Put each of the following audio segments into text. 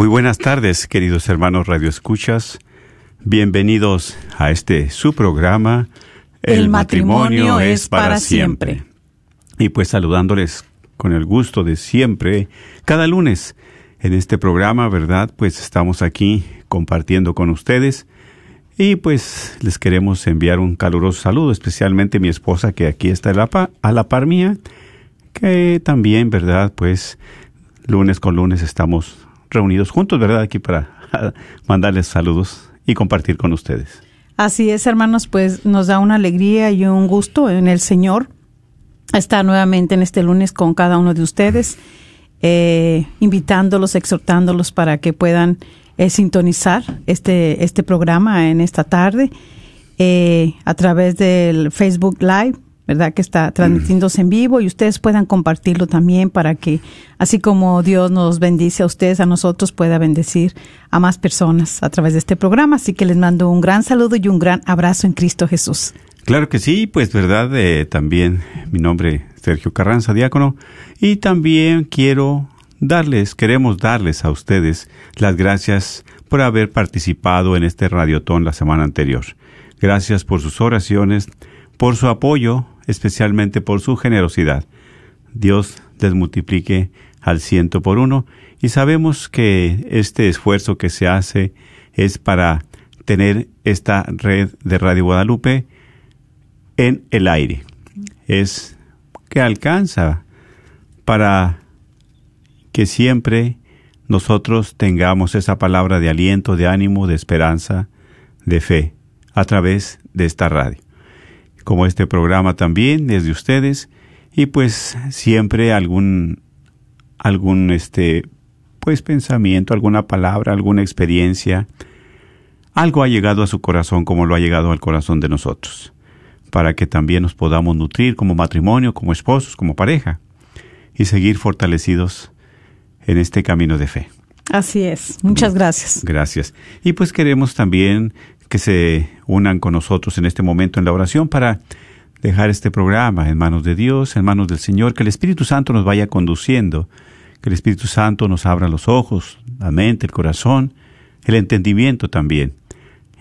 Muy buenas tardes, queridos hermanos Radio Escuchas. Bienvenidos a este su programa. El matrimonio es para siempre. Y pues saludándoles con el gusto de siempre, cada lunes en este programa, ¿verdad? Pues estamos aquí compartiendo con ustedes. Y pues les queremos enviar un caluroso saludo, especialmente mi esposa que aquí está a la, pa- a la par mía, que también, ¿verdad? Pues lunes con lunes estamos reunidos juntos, ¿verdad? Aquí para mandarles saludos y compartir con ustedes. Así es, hermanos, pues nos da una alegría y un gusto en el Señor estar nuevamente en este lunes con cada uno de ustedes, eh, invitándolos, exhortándolos para que puedan eh, sintonizar este, este programa en esta tarde eh, a través del Facebook Live, ¿verdad? Que está transmitiéndose en vivo y ustedes puedan compartirlo también para que, así como Dios nos bendice a ustedes, a nosotros pueda bendecir a más personas a través de este programa. Así que les mando un gran saludo y un gran abrazo en Cristo Jesús. Claro que sí, pues verdad, eh, también mi nombre es Sergio Carranza, diácono, y también quiero darles, queremos darles a ustedes las gracias por haber participado en este radiotón la semana anterior. Gracias por sus oraciones, por su apoyo, especialmente por su generosidad. Dios les multiplique al ciento por uno y sabemos que este esfuerzo que se hace es para tener esta red de Radio Guadalupe en el aire. Es que alcanza para que siempre nosotros tengamos esa palabra de aliento, de ánimo, de esperanza, de fe a través de esta radio. Como este programa también es de ustedes y pues siempre algún algún este pues pensamiento, alguna palabra, alguna experiencia, algo ha llegado a su corazón como lo ha llegado al corazón de nosotros, para que también nos podamos nutrir como matrimonio, como esposos, como pareja, y seguir fortalecidos en este camino de fe. Así es. Muchas gracias. Gracias. Y pues queremos también que se unan con nosotros en este momento en la oración para dejar este programa en manos de Dios, en manos del Señor, que el Espíritu Santo nos vaya conduciendo, que el Espíritu Santo nos abra los ojos, la mente, el corazón, el entendimiento también.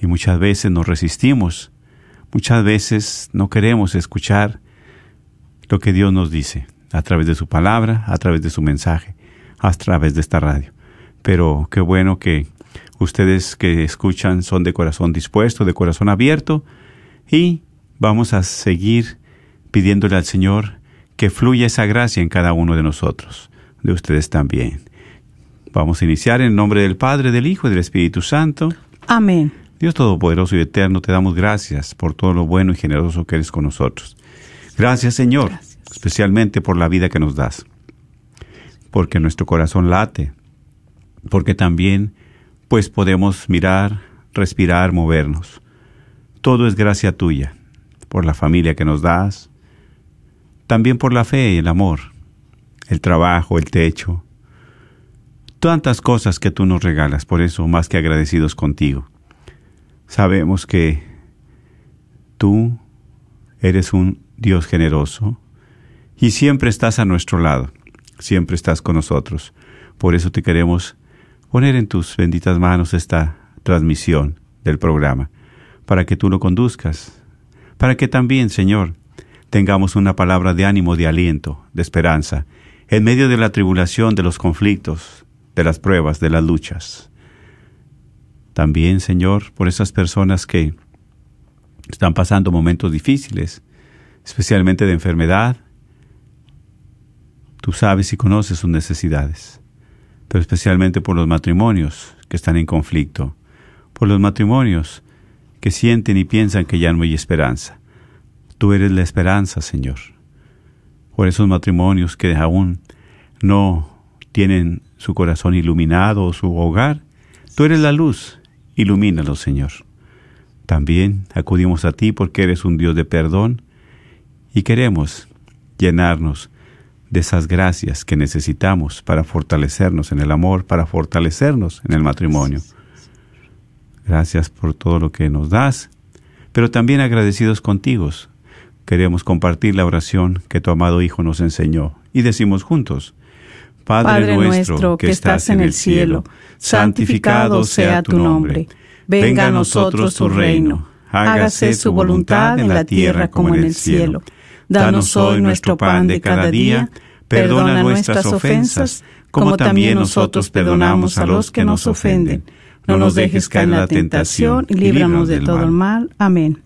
Y muchas veces nos resistimos, muchas veces no queremos escuchar lo que Dios nos dice a través de su palabra, a través de su mensaje, a través de esta radio. Pero qué bueno que ustedes que escuchan son de corazón dispuesto, de corazón abierto y vamos a seguir pidiéndole al Señor que fluya esa gracia en cada uno de nosotros, de ustedes también. Vamos a iniciar en nombre del Padre, del Hijo y del Espíritu Santo. Amén. Dios Todopoderoso y Eterno, te damos gracias por todo lo bueno y generoso que eres con nosotros. Gracias, Señor, especialmente por la vida que nos das, porque nuestro corazón late, porque también pues podemos mirar, respirar, movernos. Todo es gracia tuya, por la familia que nos das, también por la fe y el amor, el trabajo, el techo. tantas cosas que tú nos regalas, por eso más que agradecidos contigo. Sabemos que tú eres un Dios generoso y siempre estás a nuestro lado, siempre estás con nosotros. Por eso te queremos poner en tus benditas manos esta transmisión del programa, para que tú lo conduzcas, para que también, Señor, tengamos una palabra de ánimo, de aliento, de esperanza, en medio de la tribulación, de los conflictos, de las pruebas, de las luchas. También, Señor, por esas personas que están pasando momentos difíciles, especialmente de enfermedad. Tú sabes y conoces sus necesidades, pero especialmente por los matrimonios que están en conflicto, por los matrimonios que sienten y piensan que ya no hay esperanza. Tú eres la esperanza, Señor. Por esos matrimonios que aún no tienen su corazón iluminado o su hogar, tú eres la luz, ilumínalo, Señor. También acudimos a ti porque eres un Dios de perdón y queremos llenarnos de esas gracias que necesitamos para fortalecernos en el amor, para fortalecernos en el matrimonio. Gracias por todo lo que nos das, pero también agradecidos contigo. Queremos compartir la oración que tu amado Hijo nos enseñó y decimos juntos, Padre, nuestro que estás en el cielo, santificado sea tu nombre. Venga a nosotros tu reino. Hágase su voluntad en la tierra como en el cielo. Danos hoy nuestro pan de cada día. Perdona nuestras ofensas, como también nosotros perdonamos a los que nos ofenden. No nos dejes caer en la tentación y líbranos de todo el mal. Amén.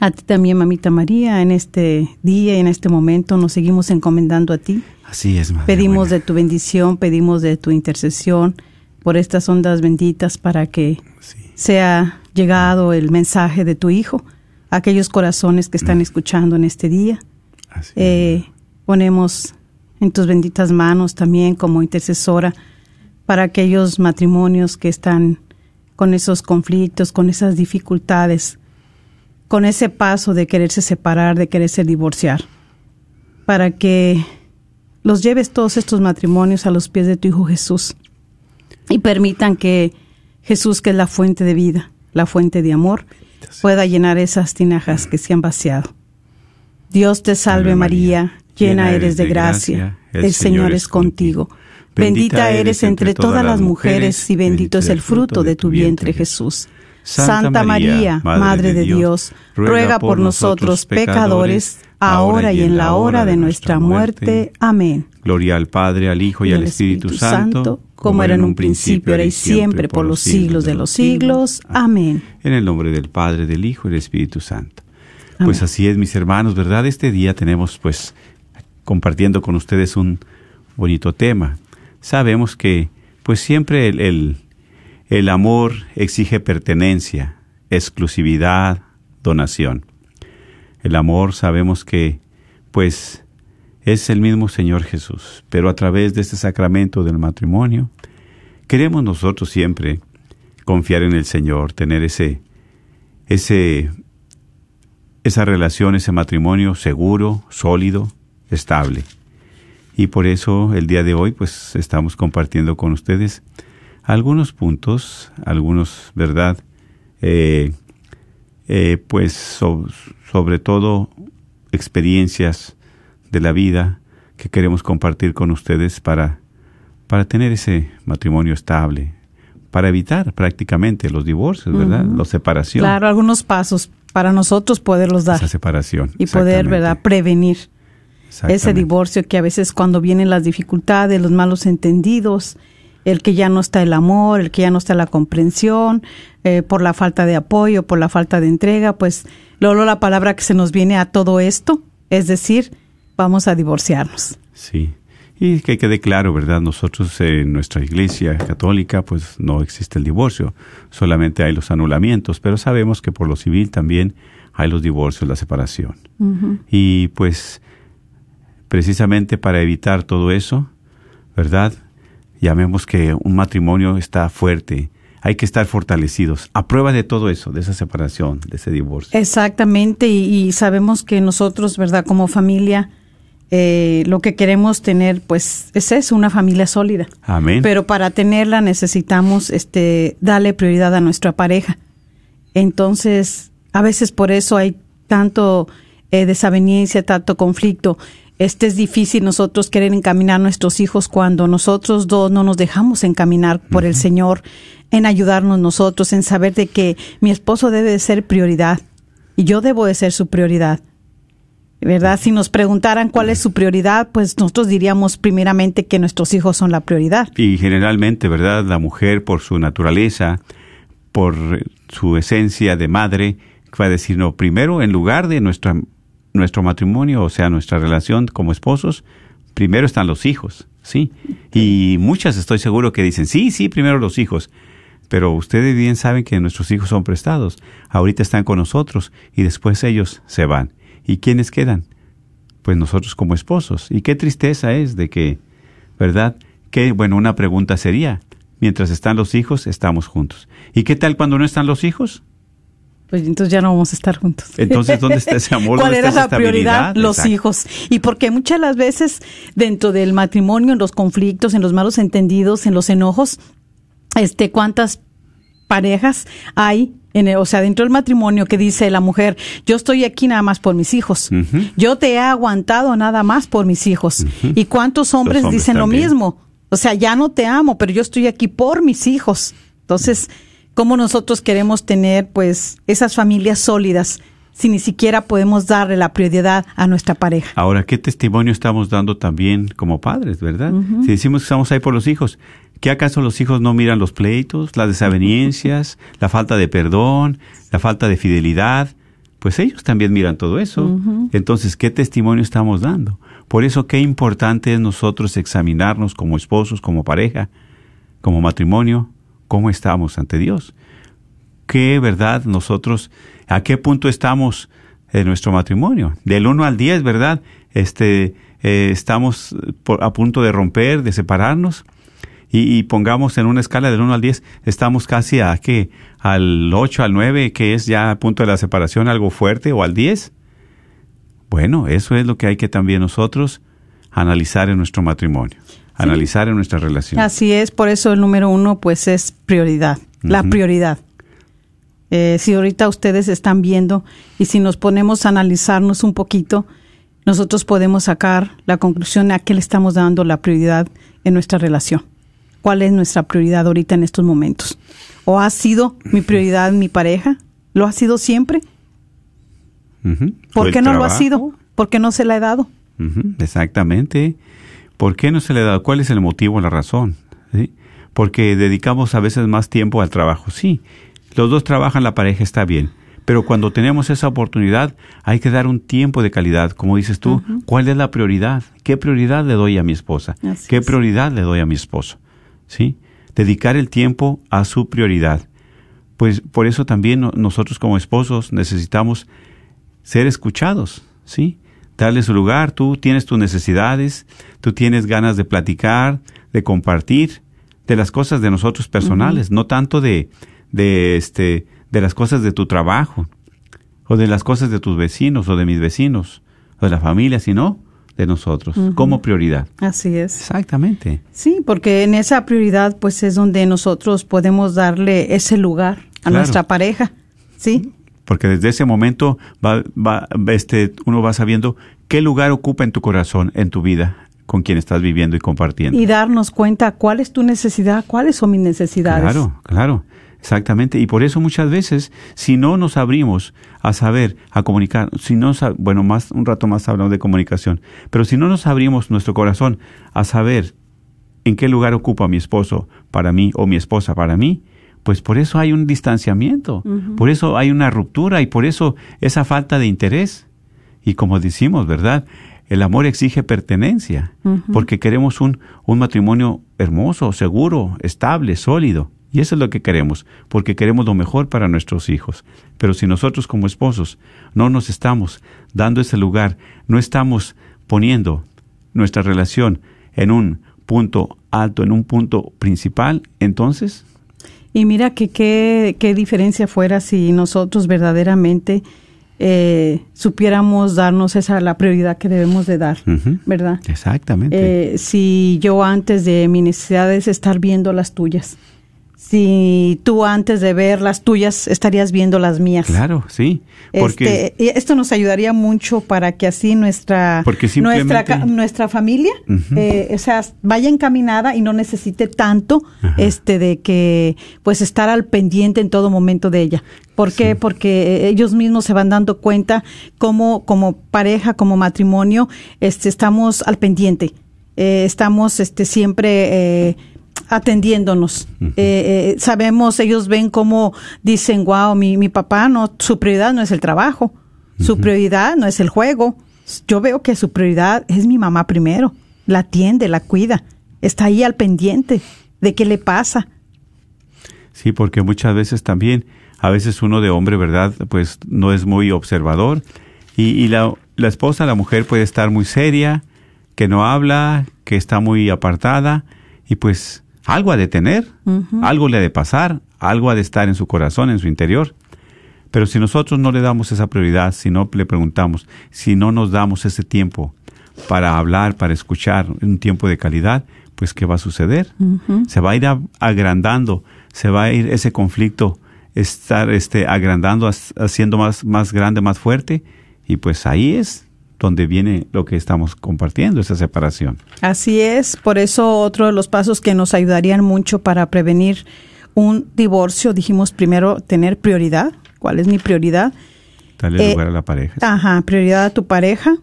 A ti también, mamita María, en este día y en este momento nos seguimos encomendando a ti. Así es, madre Pedimos de tu bendición, pedimos de tu intercesión por estas ondas benditas para que sea llegado el mensaje de tu Hijo aquellos corazones que están mm. escuchando en este día. Eh, ponemos en tus benditas manos también como intercesora para aquellos matrimonios que están con esos conflictos, con esas dificultades, con ese paso de quererse separar, de quererse divorciar, para que los lleves todos estos matrimonios a los pies de tu Hijo Jesús y permitan que Jesús, que es la fuente de vida, la fuente de amor, pueda llenar esas tinajas que se han vaciado. Dios te salve María, llena eres de gracia, el Señor es contigo. Bendita eres entre todas las mujeres y bendito es el fruto de tu vientre Jesús. Santa María, Madre de Dios, ruega por nosotros pecadores, ahora y en la hora de nuestra muerte. Amén. Gloria al Padre, al Hijo y al Espíritu Santo, como era en un principio, ahora y siempre, por los siglos de los siglos. Amén. En el nombre del Padre, del Hijo y del Espíritu Santo. Pues así es, mis hermanos, ¿verdad? Este día tenemos, pues, compartiendo con ustedes un bonito tema. Sabemos que, pues, siempre el, el, el amor exige pertenencia, exclusividad, donación. El amor sabemos que, pues, es el mismo Señor Jesús, pero a través de este sacramento del matrimonio, queremos nosotros siempre confiar en el Señor, tener ese, esa relación, ese matrimonio seguro, sólido, estable. Y por eso el día de hoy, pues, estamos compartiendo con ustedes algunos puntos, algunos, ¿verdad? Eh, eh, pues sobre todo experiencias de la vida que queremos compartir con ustedes para, para tener ese matrimonio estable, para evitar prácticamente los divorcios, ¿verdad? La separación. Claro, algunos pasos para nosotros poderlos dar. Esa separación. Y poder, ¿verdad?, prevenir ese divorcio que a veces cuando vienen las dificultades, los malos entendidos, el que ya no está el amor, el que ya no está la comprensión, eh, por la falta de apoyo, por la falta de entrega, pues luego la palabra que se nos viene a todo esto, es decir, vamos a divorciarnos. Sí. Y que quede claro, ¿verdad? Nosotros en nuestra iglesia católica, pues no existe el divorcio, solamente hay los anulamientos, pero sabemos que por lo civil también hay los divorcios, la separación. Y pues precisamente para evitar todo eso, ¿verdad? llamemos que un matrimonio está fuerte, hay que estar fortalecidos a prueba de todo eso, de esa separación, de ese divorcio. Exactamente, y, sabemos que nosotros, ¿verdad? Como familia, eh, lo que queremos tener, pues, es eso, una familia sólida. Amén. Pero para tenerla necesitamos este, darle prioridad a nuestra pareja. Entonces, a veces por eso hay tanto eh, desaveniencia, tanto conflicto. Este es difícil nosotros querer encaminar a nuestros hijos cuando nosotros dos no nos dejamos encaminar por el Señor, en ayudarnos nosotros, en saber de que mi esposo debe de ser prioridad y yo debo de ser su prioridad. ¿Verdad? Si nos preguntaran cuál es su prioridad, pues nosotros diríamos primeramente que nuestros hijos son la prioridad. Y generalmente, ¿verdad? La mujer por su naturaleza, por su esencia de madre, va a decir, no, primero en lugar de nuestra, nuestro matrimonio, o sea, nuestra relación como esposos, primero están los hijos, ¿sí? Y muchas estoy seguro que dicen, sí, sí, primero los hijos. Pero ustedes bien saben que nuestros hijos son prestados. Ahorita están con nosotros y después ellos se van. ¿Y quiénes quedan? Pues nosotros como esposos. Y qué tristeza es de que, ¿verdad? Que, bueno, una pregunta sería, mientras están los hijos, estamos juntos. ¿Y qué tal cuando no están los hijos? Pues entonces ya no vamos a estar juntos. Entonces, ¿dónde está ese amor? ¿Cuál ¿Dónde era la prioridad? Los Exacto. hijos. Y porque muchas las veces dentro del matrimonio, en los conflictos, en los malos entendidos, en los enojos, este, ¿cuántas parejas hay? En el- o sea, dentro del matrimonio que dice la mujer, yo estoy aquí nada más por mis hijos. Yo te he aguantado nada más por mis hijos. ¿Y cuántos hombres, hombres dicen también. lo mismo? O sea, ya no te amo, pero yo estoy aquí por mis hijos. Entonces, ¿cómo nosotros queremos tener, pues, esas familias sólidas si ni siquiera podemos darle la prioridad a nuestra pareja? Ahora, ¿qué testimonio estamos dando también como padres, verdad? Si decimos que estamos ahí por los hijos, ¿qué acaso los hijos no miran los pleitos, las desavenencias, la falta de perdón, la falta de fidelidad? Pues ellos también miran todo eso. Entonces, ¿qué testimonio estamos dando? Por eso, qué importante es nosotros examinarnos como esposos, como pareja, como matrimonio, cómo estamos ante Dios. ¿Qué verdad nosotros, a qué punto estamos en nuestro matrimonio? Del 1 al 10, ¿verdad? Este, eh, estamos por- a punto de romper, de separarnos. Y, y pongamos en una escala del 1 al 10, estamos casi a qué? Al 8, al 9, que es ya a punto de la separación, algo fuerte, o al 10. Bueno, eso es lo que hay que también nosotros analizar en nuestro matrimonio, analizar en nuestra relación. Así es, por eso el número uno, pues, es prioridad, la prioridad. Eh, si ahorita ustedes están viendo y si nos ponemos a analizarnos un poquito, nosotros podemos sacar la conclusión a qué le estamos dando la prioridad en nuestra relación. ¿Cuál es nuestra prioridad ahorita en estos momentos? ¿O ha sido mi prioridad mi pareja? ¿Lo ha sido siempre? ¿Por ¿O el qué no lo ha sido? ¿Por qué no se la he dado? Exactamente. ¿Por qué no se le da? ¿Cuál es el motivo, la razón? ¿Sí? Porque dedicamos a veces más tiempo al trabajo. Sí, los dos trabajan, la pareja está bien. Pero cuando tenemos esa oportunidad, hay que dar un tiempo de calidad. Como dices tú, ¿cuál es la prioridad? ¿Qué prioridad le doy a mi esposa? Así ¿Qué es. prioridad le doy a mi esposo? ¿Sí? Dedicar el tiempo a su prioridad. Pues por eso también no- nosotros como esposos necesitamos ser escuchados, ¿sí? Darle su lugar, tú tienes tus necesidades, tú tienes ganas de platicar, de compartir, de las cosas de nosotros personales, no tanto de, de este, de las cosas de tu trabajo, o de las cosas de tus vecinos, o de mis vecinos, o de la familia, sino de nosotros, como prioridad. Así es. Exactamente. Sí, porque en esa prioridad pues es donde nosotros podemos darle ese lugar a Claro. nuestra pareja, ¿sí? Porque desde ese momento va, va, este, uno va sabiendo qué lugar ocupa en tu corazón, en tu vida, con quien estás viviendo y compartiendo. Y darnos cuenta cuál es tu necesidad, cuáles son mis necesidades. Claro, claro, exactamente. Y por eso muchas veces, si no nos abrimos a saber, a comunicar, si no, bueno, más un rato más hablamos de comunicación, pero si no nos abrimos nuestro corazón a saber en qué lugar ocupa mi esposo para mí o mi esposa para mí, pues por eso hay un distanciamiento, por eso hay una ruptura y por eso esa falta de interés. Y como decimos, ¿verdad? El amor exige pertenencia, porque queremos un, un matrimonio hermoso, seguro, estable, sólido. Y eso es lo que queremos, porque queremos lo mejor para nuestros hijos. Pero si nosotros como esposos no nos estamos dando ese lugar, no estamos poniendo nuestra relación en un punto alto, en un punto principal, entonces, Y mira que qué, qué diferencia fuera si nosotros verdaderamente eh, supiéramos darnos esa la prioridad que debemos de dar. ¿verdad? Exactamente. Eh, si yo antes de mis necesidades estar viendo las tuyas, si tú antes de ver las tuyas estarías viendo las mías. claro, sí. Porque Este, esto nos ayudaría mucho para que así nuestra nuestra nuestra familia eh, o sea vaya encaminada y no necesite tanto Ajá. este de que pues estar al pendiente en todo momento de ella ¿por qué? Sí. porque eh, ellos mismos se van dando cuenta cómo como pareja como matrimonio este estamos al pendiente Eh, estamos este siempre eh, atendiéndonos. Eh, eh, sabemos, ellos ven cómo dicen, wow, mi, mi papá no, su prioridad no es el trabajo, su prioridad no es el juego. Yo veo que su prioridad es mi mamá primero, la atiende, la cuida, está ahí al pendiente de qué le pasa. Sí, porque muchas veces también, a veces uno de hombre, ¿verdad? Pues no es muy observador y, y la, la esposa, la mujer puede estar muy seria, que no habla, que está muy apartada y pues algo ha de tener, algo le ha de pasar, algo ha de estar en su corazón, en su interior. Pero si nosotros no le damos esa prioridad, si no le preguntamos, si no nos damos ese tiempo para hablar, para escuchar, un tiempo de calidad, pues ¿qué va a suceder? Se va a ir agrandando, se va a ir ese conflicto, estar este, agrandando, haciendo más, más grande, más fuerte, y pues ahí es donde viene lo que estamos compartiendo, esa separación. Así es, por eso otro de los pasos que nos ayudarían mucho para prevenir un divorcio, dijimos primero tener prioridad. ¿Cuál es mi prioridad? Darle Eh, lugar a la pareja. Ajá, prioridad a tu pareja.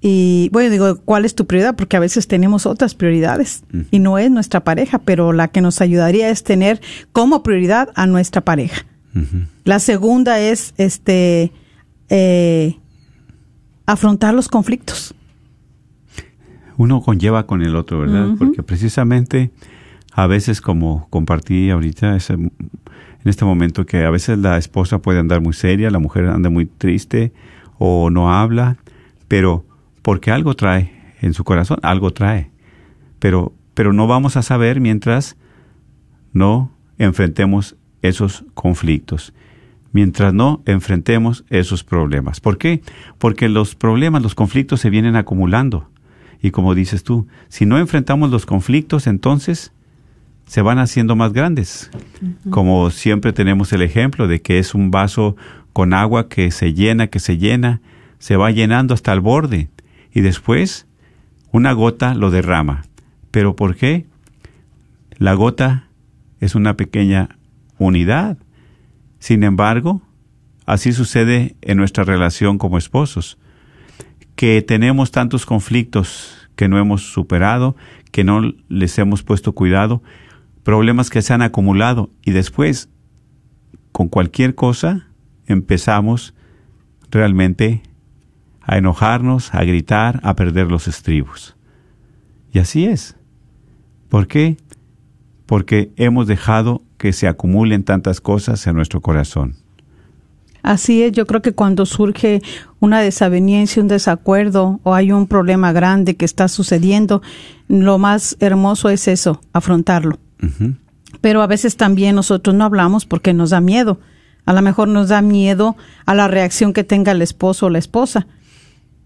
Y bueno, digo, ¿cuál es tu prioridad? Porque a veces tenemos otras prioridades y no es nuestra pareja, pero la que nos ayudaría es tener como prioridad a nuestra pareja. La segunda es este eh, afrontar los conflictos. Uno conlleva con el otro, ¿verdad? Porque precisamente a veces, como compartí ahorita, ese- en este momento, que a veces la esposa puede andar muy seria, la mujer anda muy triste o no habla, pero porque algo trae en su corazón, algo trae. Pero, pero no vamos a saber mientras no enfrentemos esos conflictos, mientras no enfrentemos esos problemas. ¿Por qué? Porque los problemas, los conflictos se vienen acumulando. Y como dices tú, si no enfrentamos los conflictos, entonces se van haciendo más grandes. Como siempre tenemos el ejemplo de que es un vaso con agua que se llena, que se llena, se va llenando hasta el borde y después una gota lo derrama. ¿Pero por qué? La gota es una pequeña unidad. Sin embargo, así sucede en nuestra relación como esposos que tenemos tantos conflictos que no hemos superado, que no les hemos puesto cuidado, problemas que se han acumulado y después, con cualquier cosa, empezamos realmente a enojarnos, a gritar, a perder los estribos. Y así es. ¿Por qué? Porque hemos dejado que se acumulen tantas cosas en nuestro corazón. Así es, yo creo que cuando surge una desaveniencia, un desacuerdo o hay un problema grande que está sucediendo, lo más hermoso es eso, afrontarlo. Pero a veces también nosotros no hablamos porque nos da miedo. A lo mejor nos da miedo a la reacción que tenga el esposo o la esposa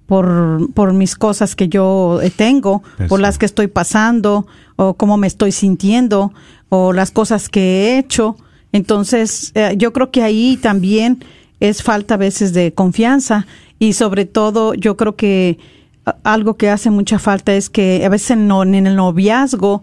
por, por mis cosas que yo eh, tengo, Eso. por las que estoy pasando, o cómo me estoy sintiendo, o las cosas que he hecho. Entonces, eh, yo creo que ahí también es falta a veces de confianza y sobre todo yo creo que algo que hace mucha falta es que a veces en, no- en el noviazgo,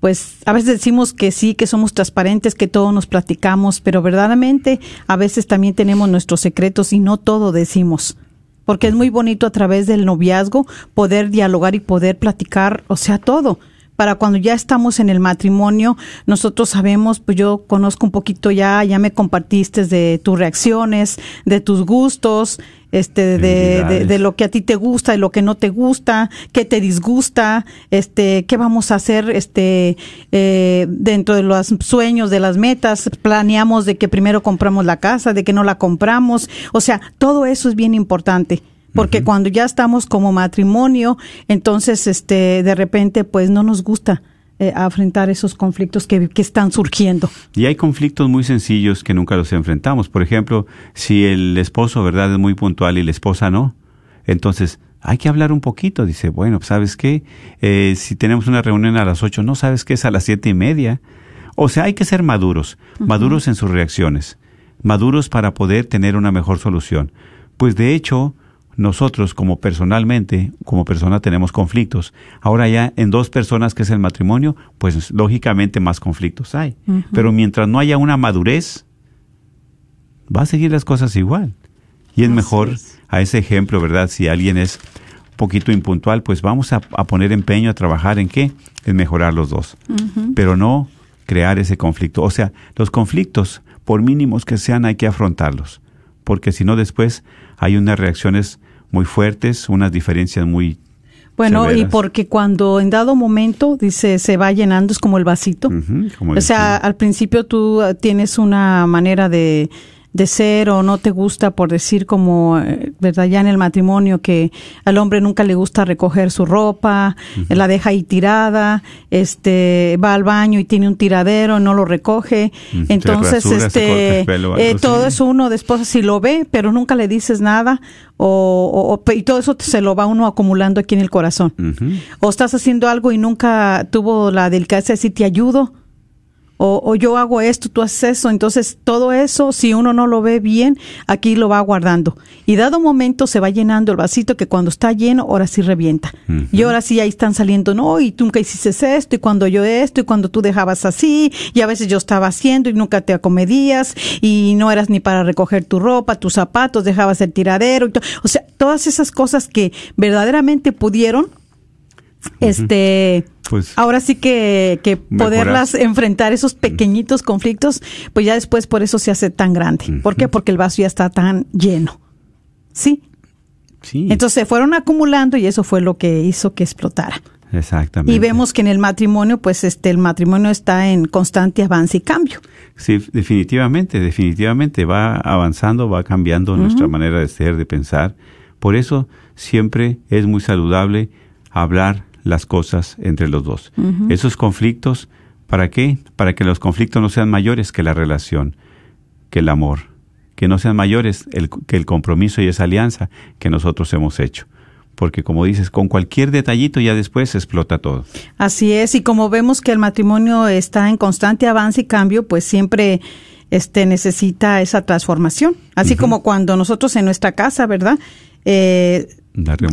pues a veces decimos que sí, que somos transparentes, que todo nos platicamos, pero verdaderamente a veces también tenemos nuestros secretos y no todo decimos. Porque es muy bonito a través del noviazgo poder dialogar y poder platicar, o sea, todo. Para cuando ya estamos en el matrimonio, nosotros sabemos, pues yo conozco un poquito ya, ya me compartiste de tus reacciones, de tus gustos, este, de, de, de lo que a ti te gusta y lo que no te gusta, qué te disgusta, este, qué vamos a hacer, este, eh, dentro de los sueños, de las metas, planeamos de que primero compramos la casa, de que no la compramos, o sea, todo eso es bien importante. Porque cuando ya estamos como matrimonio, entonces, este, de repente, pues no nos gusta eh, a enfrentar esos conflictos que, que están surgiendo. Y hay conflictos muy sencillos que nunca los enfrentamos. Por ejemplo, si el esposo, ¿verdad?, es muy puntual y la esposa no, entonces hay que hablar un poquito. Dice, bueno, ¿sabes qué? Eh, si tenemos una reunión a las ocho, no sabes qué es a las siete y media. O sea, hay que ser maduros, maduros en sus reacciones, maduros para poder tener una mejor solución. Pues de hecho, nosotros como personalmente, como persona tenemos conflictos. Ahora ya en dos personas que es el matrimonio, pues lógicamente más conflictos hay. Pero mientras no haya una madurez, va a seguir las cosas igual. Y es mejor a ese ejemplo, ¿verdad? Si alguien es un poquito impuntual, pues vamos a, poner empeño a trabajar en qué? En mejorar los dos. Pero no crear ese conflicto. O sea, los conflictos, por mínimos que sean, hay que afrontarlos. Porque si no, después hay unas reacciones muy fuertes, unas diferencias muy bueno, y porque cuando en dado momento, dice, se va llenando, es como el vasito. o sea, al principio tú tienes una manera de, de ser o no te gusta por decir como, eh, ¿verdad? Ya en el matrimonio que al hombre nunca le gusta recoger su ropa, la deja ahí tirada, este, va al baño y tiene un tiradero, no lo recoge. Entonces, este, eh, todo eso uno después si lo ve, pero nunca le dices nada o, o, y todo eso se lo va uno acumulando aquí en el corazón. O estás haciendo algo y nunca tuvo la delicadeza de decir te ayudo o, yo hago esto, tú haces eso. Entonces, todo eso, si uno no lo ve bien, aquí lo va guardando. Y dado momento se va llenando el vasito que cuando está lleno, ahora sí revienta. Y ahora sí ahí están saliendo, no, y tú nunca hiciste esto, y cuando yo esto, y cuando tú dejabas así, y a veces yo estaba haciendo y nunca te acomedías, y no eras ni para recoger tu ropa, tus zapatos, dejabas el tiradero. Y o sea, todas esas cosas que verdaderamente pudieron este pues ahora sí que, que poderlas enfrentar esos pequeñitos conflictos pues ya después por eso se hace tan grande ¿por qué? porque el vaso ya está tan lleno ¿sí? sí entonces se fueron acumulando y eso fue lo que hizo que explotara Exactamente. Y vemos que en el matrimonio, pues este, el matrimonio está en constante avance y cambio. Sí, definitivamente, definitivamente va avanzando, va cambiando nuestra manera de ser, de pensar. Por eso siempre es muy saludable hablar las cosas entre los dos. Esos conflictos, ¿para qué? Para que los conflictos no sean mayores que la relación, que el amor, que no sean mayores el, que el compromiso y esa alianza que nosotros hemos hecho. Porque como dices, con cualquier detallito ya después explota todo. Así es, y como vemos que el matrimonio está en constante avance y cambio, pues siempre este necesita esa transformación. Así como cuando nosotros en nuestra casa, ¿verdad? Eh,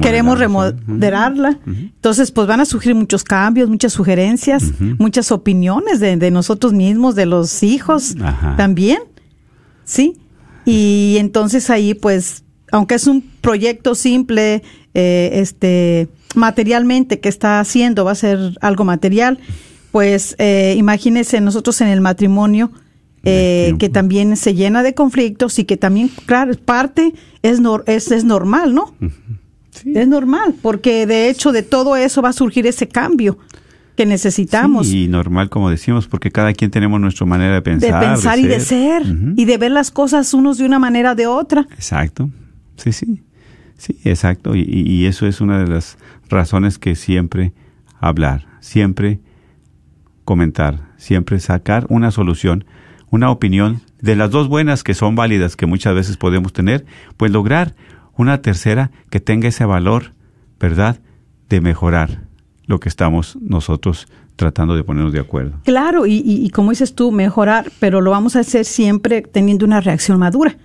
queremos remodelarla. Entonces, pues van a surgir muchos cambios, muchas sugerencias, muchas opiniones de, nosotros mismos, de los hijos también. ¿Sí? Y entonces ahí, pues, aunque es un proyecto simple, eh, este, materialmente que está haciendo, va a ser algo material, pues eh, imagínense nosotros en el matrimonio, eh, que también se llena de conflictos y que también, claro, parte es, es, es normal, ¿no? Es normal, porque de hecho de todo eso va a surgir ese cambio que necesitamos. y normal, como decimos, porque cada quien tenemos nuestra manera de pensar. De pensar y de ser, y de ver las cosas unos de una manera de otra. Exacto, sí, sí, sí, exacto. Y, y eso es una de las razones que siempre hablar, siempre comentar, siempre sacar una solución, una opinión de las dos buenas que son válidas que muchas veces podemos tener, pues lograr una tercera que tenga ese valor, ¿verdad?, de mejorar lo que estamos nosotros tratando de ponernos de acuerdo. Claro, y, como dices tú, mejorar, pero lo vamos a hacer siempre teniendo una reacción madura.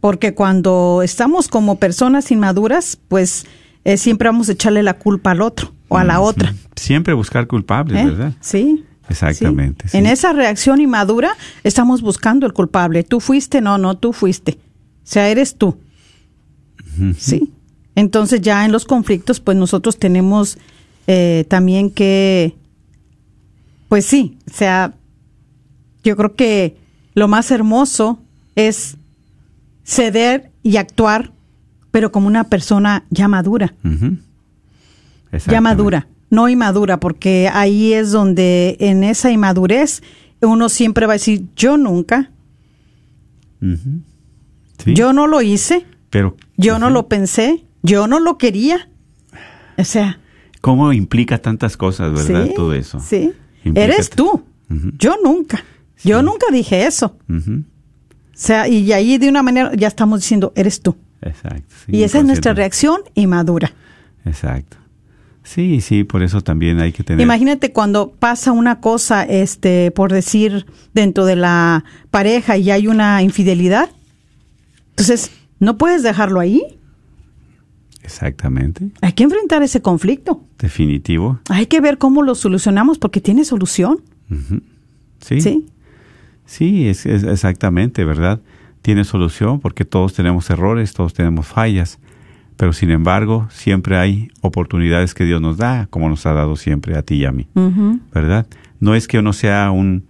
Porque cuando estamos como personas inmaduras, pues eh, siempre vamos a echarle la culpa al otro o a la otra. Siempre buscar culpables, ¿Eh? ¿verdad? Sí. Exactamente. En esa reacción inmadura estamos buscando el culpable. Tú fuiste, no, no, tú fuiste. O sea, eres tú. ¿Sí? Entonces ya en los conflictos, pues nosotros tenemos eh, también que, pues sí, o sea, yo creo que lo más hermoso es ceder y actuar, pero como una persona ya madura. Ya madura, no inmadura, porque ahí es donde en esa inmadurez uno siempre va a decir, yo nunca, yo no lo hice, pero yo no lo pensé, yo no lo quería. O sea. ¿Cómo implica tantas cosas, verdad? Todo eso. Sí. Implica- Eres tú. Yo nunca. Yo nunca dije eso. O sea, y ahí de una manera ya estamos diciendo, eres tú. Exacto. sí, y esa es nuestra reacción inmadura. Exacto. Sí, sí, por eso también hay que tener. Imagínate cuando pasa una cosa, este, por decir, dentro de la pareja y hay una infidelidad. Entonces, no puedes dejarlo ahí. Exactamente. Hay que enfrentar ese conflicto. Definitivo. Hay que ver cómo lo solucionamos porque tiene solución. Sí. ¿Sí? Sí, es, es exactamente, ¿verdad? Tiene solución porque todos tenemos errores, todos tenemos fallas, pero sin embargo siempre hay oportunidades que Dios nos da, como nos ha dado siempre a ti y a mí. ¿verdad? No es que uno sea un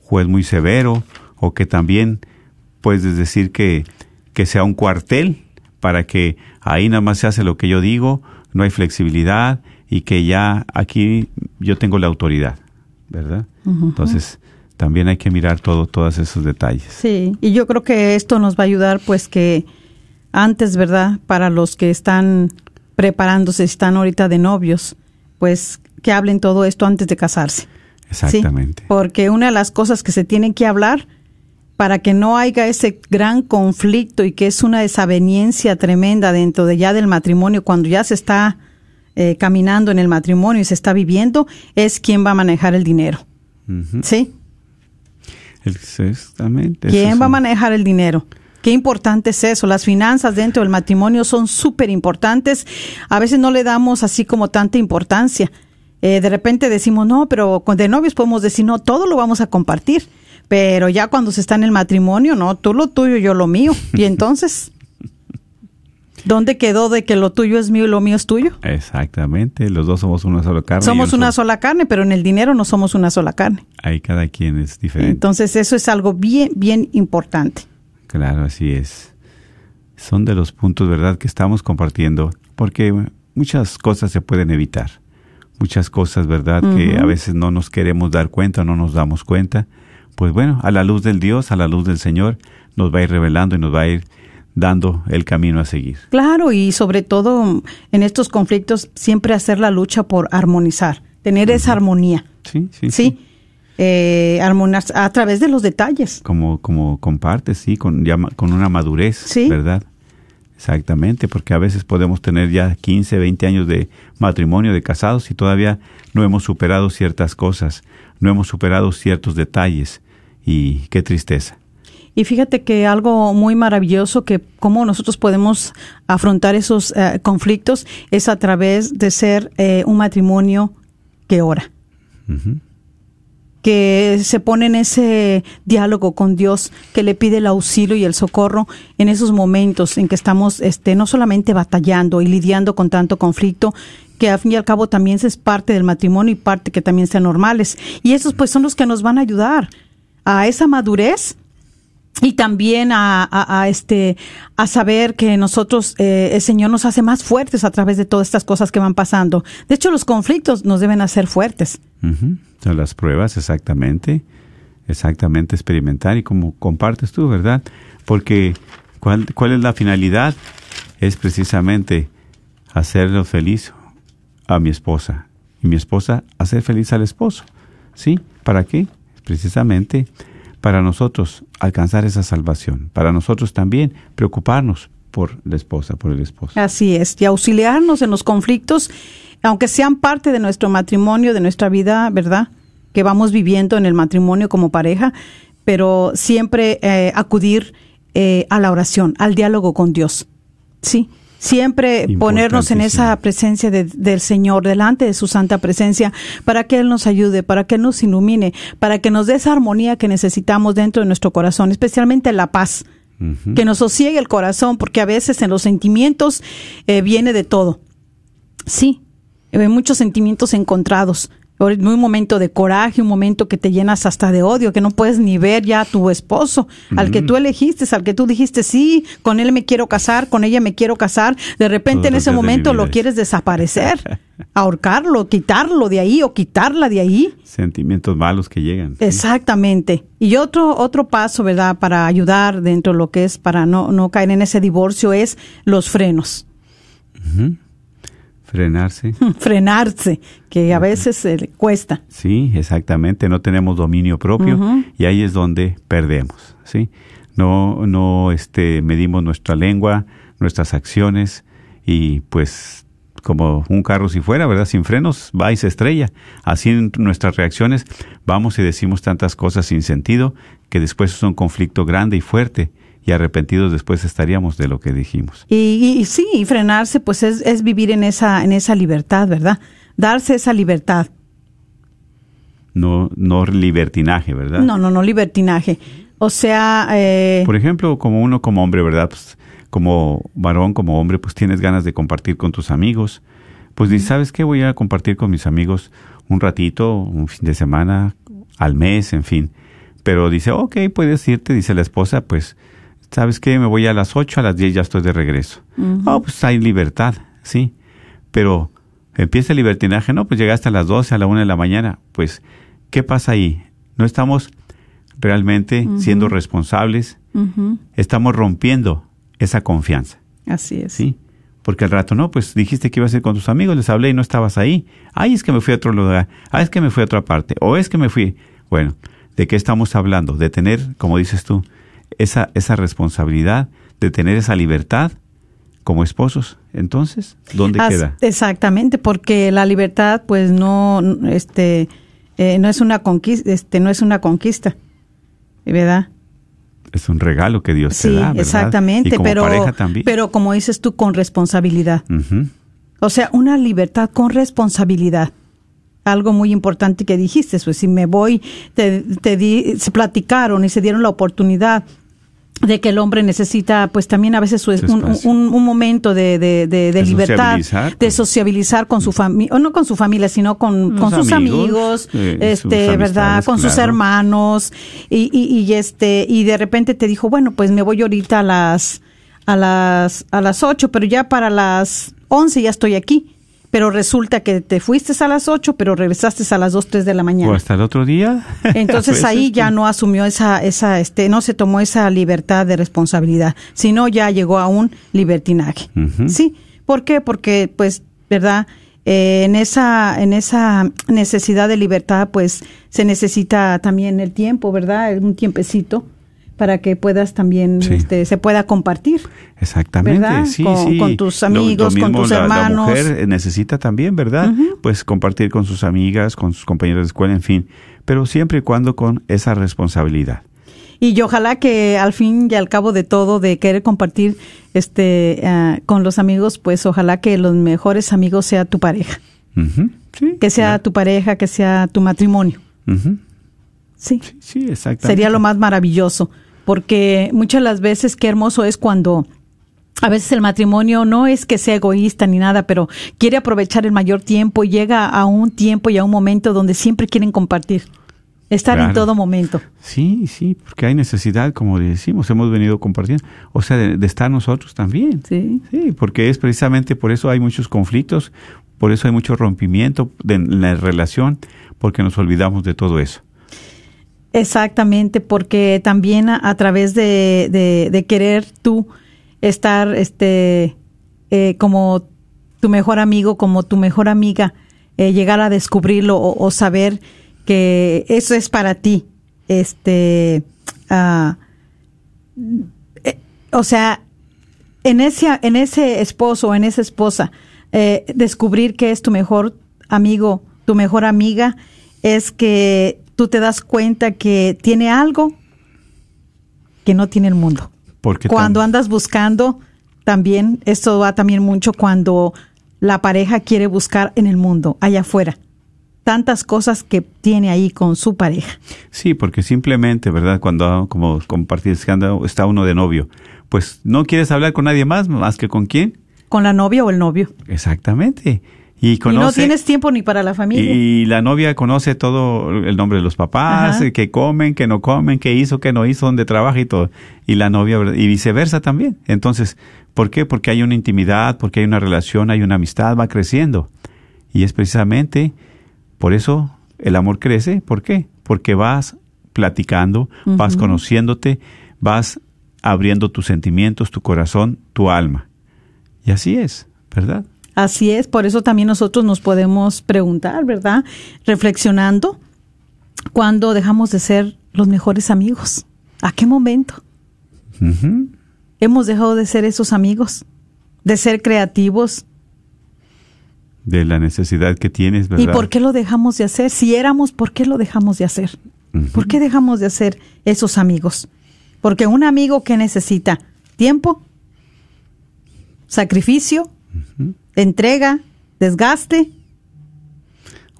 juez muy severo o que también puedes decir que, que sea un cuartel para que ahí nada más se hace lo que yo digo, no hay flexibilidad y que ya aquí yo tengo la autoridad, ¿verdad? Entonces, también hay que mirar todo, todos esos detalles. Sí, y yo creo que esto nos va a ayudar, pues que antes, ¿verdad? Para los que están preparándose, están ahorita de novios, pues que hablen todo esto antes de casarse. ¿sí? Exactamente. Porque una de las cosas que se tienen que hablar para que no haya ese gran conflicto y que es una desaveniencia tremenda dentro de ya del matrimonio, cuando ya se está eh, caminando en el matrimonio y se está viviendo, es quién va a manejar el dinero. ¿Sí? Exactamente. ¿Quién va a manejar el dinero? Qué importante es eso. Las finanzas dentro del matrimonio son súper importantes. A veces no le damos así como tanta importancia. Eh, de repente decimos, no, pero con de novios podemos decir, no, todo lo vamos a compartir. Pero ya cuando se está en el matrimonio, no, tú lo tuyo, yo lo mío. Y entonces, ¿dónde quedó de que lo tuyo es mío y lo mío es tuyo? Exactamente. Los dos somos una sola carne. Somos un una sola carne, pero en el dinero no somos una sola carne. Ahí cada quien es diferente. Entonces, eso es algo bien, bien importante. Claro, así es. Son de los puntos, ¿verdad?, que estamos compartiendo, porque muchas cosas se pueden evitar. Muchas cosas, ¿verdad?, que a veces no nos queremos dar cuenta, no nos damos cuenta. Pues bueno, a la luz del Dios, a la luz del Señor, nos va a ir revelando y nos va a ir dando el camino a seguir. Claro, y sobre todo en estos conflictos siempre hacer la lucha por armonizar, tener esa armonía, Sí, sí. ¿sí? Eh, armonizar a través de los detalles. Como, como compartes, sí, con, ya con una madurez, Sí. ¿verdad? Exactamente, porque a veces podemos tener ya 15, 20 años de matrimonio, de casados, y todavía no hemos superado ciertas cosas, no hemos superado ciertos detalles, y qué tristeza. Y fíjate que algo muy maravilloso que cómo nosotros podemos afrontar esos eh, conflictos es a través de ser eh, un matrimonio que ora. Que se pone en ese diálogo con Dios, que le pide el auxilio y el socorro en esos momentos en que estamos este, no solamente batallando y lidiando con tanto conflicto, que al fin y al cabo también es parte del matrimonio y parte que también sean normales. Y esos pues son los que nos van a ayudar a esa madurez y también a, a- este a saber que nosotros eh, el Señor nos hace más fuertes a través de todas estas cosas que van pasando. De hecho, los conflictos nos deben hacer fuertes. Son las pruebas, exactamente. Exactamente, experimentar y como compartes tú, ¿verdad? Porque ¿cuál, ¿cuál es la finalidad? Es precisamente hacerlo feliz a mi esposa y mi esposa hacer feliz al esposo. ¿Sí? ¿Para qué? Precisamente para nosotros alcanzar esa salvación, para nosotros también preocuparnos por la esposa, por el esposo. Así es, y auxiliarnos en los conflictos, aunque sean parte de nuestro matrimonio, de nuestra vida, ¿verdad? Que vamos viviendo en el matrimonio como pareja, pero siempre eh, acudir eh, a la oración, al diálogo con Dios. Sí, siempre ponernos en esa presencia de- del Señor, delante de su santa presencia, para que Él nos ayude, para que Él nos ilumine, para que nos dé esa armonía que necesitamos dentro de nuestro corazón, especialmente la paz que nos sosiegue el corazón, porque a veces en los sentimientos eh, viene de todo. Sí, hay muchos sentimientos encontrados. Un momento de coraje, un momento que te llenas hasta de odio, que no puedes ni ver ya a tu esposo, al que tú elegiste, al que tú dijiste, sí, con él me quiero casar, con ella me quiero casar. De repente Todos en ese momento lo es- quieres desaparecer, ahorcarlo, quitarlo de ahí o quitarla de ahí. Sentimientos malos que llegan. ¿sí? Exactamente. Y otro, otro paso, ¿verdad?, para ayudar dentro de lo que es, para no, no caer en ese divorcio, es los frenos. Ujú. Frenarse. frenarse, que a veces se le cuesta. Sí, exactamente, no tenemos dominio propio y ahí es donde perdemos, ¿sí? No no este medimos nuestra lengua, nuestras acciones y pues como un carro si fuera, ¿verdad? Sin frenos va y se estrella. Así en nuestras reacciones vamos y decimos tantas cosas sin sentido que después es un conflicto grande y fuerte y arrepentidos después estaríamos de lo que dijimos. Y, y- sí, y frenarse, pues es, es vivir en esa, en esa libertad, ¿verdad? Darse esa libertad. No no libertinaje, ¿verdad? No, no, no libertinaje. O sea, eh, Por ejemplo, como uno como hombre, ¿verdad? Pues, como varón, como hombre, pues tienes ganas de compartir con tus amigos. Pues dices, ¿sabes qué? Voy a compartir con mis amigos un ratito, un fin de semana, al mes, en fin. Pero dice, ok, puedes irte, dice la esposa, pues, ¿sabes qué? Me voy a las 8, a las 10 ya estoy de regreso. Oh, pues hay libertad, sí. Pero empieza el libertinaje, no, pues llegaste a las 12, a la 1 de la mañana. Pues, ¿qué pasa ahí? No estamos realmente siendo responsables, estamos rompiendo esa confianza, así es. ¿sí? Porque al rato, no, pues dijiste que ibas a ir con tus amigos, les hablé y no estabas ahí. Ay, es que me fui a otro lugar. Ah, es que me fui a otra parte. O es que me fui. Bueno, ¿de qué estamos hablando? De tener, como dices tú, esa, esa responsabilidad, de tener esa libertad como esposos. Entonces, ¿dónde As- queda? Exactamente, porque la libertad, pues no, este, eh, no es una conquista, este, no es una conquista, ¿verdad? Es un regalo que Dios te Sí, da, ¿verdad? exactamente, y como pero, pareja también. pero como dices tú, con responsabilidad. O sea, una libertad con responsabilidad. Algo muy importante que dijiste, pues si me voy, te, te di, se platicaron y se dieron la oportunidad de que el hombre necesita, pues también a veces su- un, un- un momento de, de- de- de De libertad, sociabilizar, de pues. sociabilizar con su familia, o no con su familia, sino con, Los con sus amigos, amigos, eh, sus este, verdad, con sus hermanos, y, y, y este, y de repente te dijo, bueno, pues me voy ahorita a las, a las, a las ocho, pero ya para las once ya estoy aquí. Pero resulta que te fuiste a las ocho, pero regresaste a las dos, tres de la O mañana. hasta el otro día. Entonces A ahí ya pues, no asumió esa, esa, este, no se tomó esa libertad de responsabilidad, sino ya llegó a un libertinaje. Sí, ¿por qué? Porque, pues, verdad, Eh, en esa, en esa necesidad de libertad, pues, se necesita también el tiempo, ¿verdad? Un tiempecito para que puedas también, Sí. este, se pueda compartir. Exactamente, ¿Verdad? sí, Con- sí. con tus Lo- lo amigos, con tus la- La hermanos. mujer eh, necesita también, ¿verdad? Pues compartir con sus amigas, con sus compañeros de escuela, en fin. Pero siempre y cuando con esa responsabilidad. Y yo ojalá que al fin y al cabo de todo, de querer compartir este ah, con los amigos, pues ojalá que los mejores amigos sea tu pareja, Sí. que sea claro. tu pareja, que sea tu matrimonio. Sí, Sí, sí, exactamente. sería lo más maravilloso, porque muchas de las veces qué hermoso es cuando a veces el matrimonio no es que sea egoísta ni nada, pero quiere aprovechar el mayor tiempo y llega a un tiempo y a un momento donde siempre quieren compartir, estar en todo momento. Sí, sí, porque hay necesidad, como decimos, hemos venido compartiendo. O sea, de, de estar nosotros también. Sí. Sí, porque es precisamente por eso hay muchos conflictos, por eso hay mucho rompimiento de, en la relación, porque nos olvidamos de todo eso. Exactamente, porque también a, través de, de- querer tú estar este eh, como tu mejor amigo, como tu mejor amiga, eh, llegar a descubrirlo o, saber que eso es para ti. Este, ah, eh, o sea, en ese, en ese esposo en esa esposa, descubrir que es tu mejor amigo, tu mejor amiga, es que tú te das cuenta que tiene algo que no tiene el mundo. Porque Cuando andas buscando, también, esto va también mucho cuando la pareja quiere buscar en el mundo, allá afuera. Tantas cosas que tiene ahí con su pareja. Sí, porque simplemente, ¿verdad? Cuando, como compartís, está uno de novio, pues no quieres hablar con nadie más, más que con quién. Con la novia o el novio. Exactamente. Y no tienes tiempo ni para la familia. Y la novia conoce todo el nombre de los papás, Ajá. eh, que comen, que no comen, qué hizo, qué no hizo, dónde trabaja y todo. Y la novia, y viceversa también. Entonces, ¿por qué? Porque hay una intimidad, porque hay una relación, hay una amistad, va creciendo. Y es precisamente por eso el amor crece. ¿Por qué? Porque vas platicando, vas conociéndote, vas abriendo tus sentimientos, tu corazón, tu alma. Y así es, ¿verdad? Así es, por eso también nosotros nos podemos preguntar, ¿verdad? Reflexionando, ¿cuándo dejamos de ser los mejores amigos? ¿A qué momento? Hemos dejado de ser esos amigos, de ser creativos. De la necesidad que tienes, ¿verdad? ¿Y por qué lo dejamos de hacer? Si éramos, ¿por qué lo dejamos de hacer? ¿Por qué dejamos de hacer esos amigos? Porque un amigo que necesita tiempo, sacrificio, entrega, desgaste.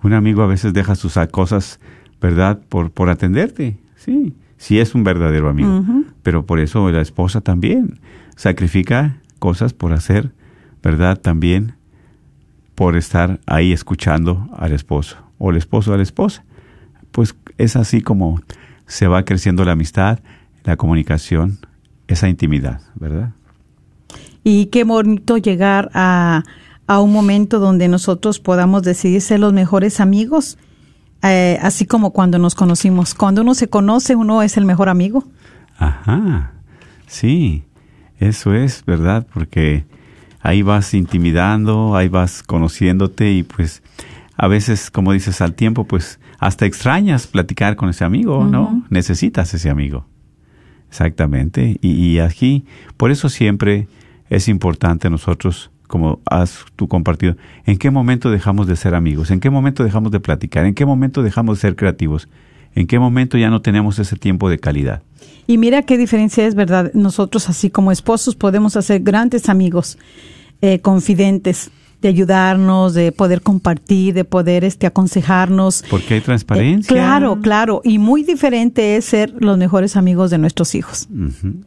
Un amigo a veces deja sus cosas, ¿verdad? Por, por atenderte. Sí, sí es un verdadero amigo. Pero por eso la esposa también sacrifica cosas por hacer, ¿verdad? También por estar ahí escuchando al esposo o el esposo a la esposa. Pues es así como se va creciendo la amistad, la comunicación, esa intimidad, ¿verdad? Y qué bonito llegar a, a un momento donde nosotros podamos decidir ser los mejores amigos, eh, así como cuando nos conocimos. Cuando uno se conoce, uno es el mejor amigo. Ajá, sí, eso es, ¿verdad? Porque ahí vas intimidando, ahí vas conociéndote y pues a veces, como dices, al tiempo, pues hasta extrañas platicar con ese amigo, ¿no? Necesitas ese amigo. Exactamente. Y, y aquí, por eso siempre es importante nosotros, como has tú compartido, en qué momento dejamos de ser amigos, en qué momento dejamos de platicar, en qué momento dejamos de ser creativos, en qué momento ya no tenemos ese tiempo de calidad. Y mira qué diferencia es, ¿verdad? Nosotros, así como esposos, podemos hacer grandes amigos, eh, confidentes, de ayudarnos, de poder compartir, de poder este, aconsejarnos. Porque hay Eh, transparencia. claro, claro. Y muy diferente es ser los mejores amigos de nuestros hijos,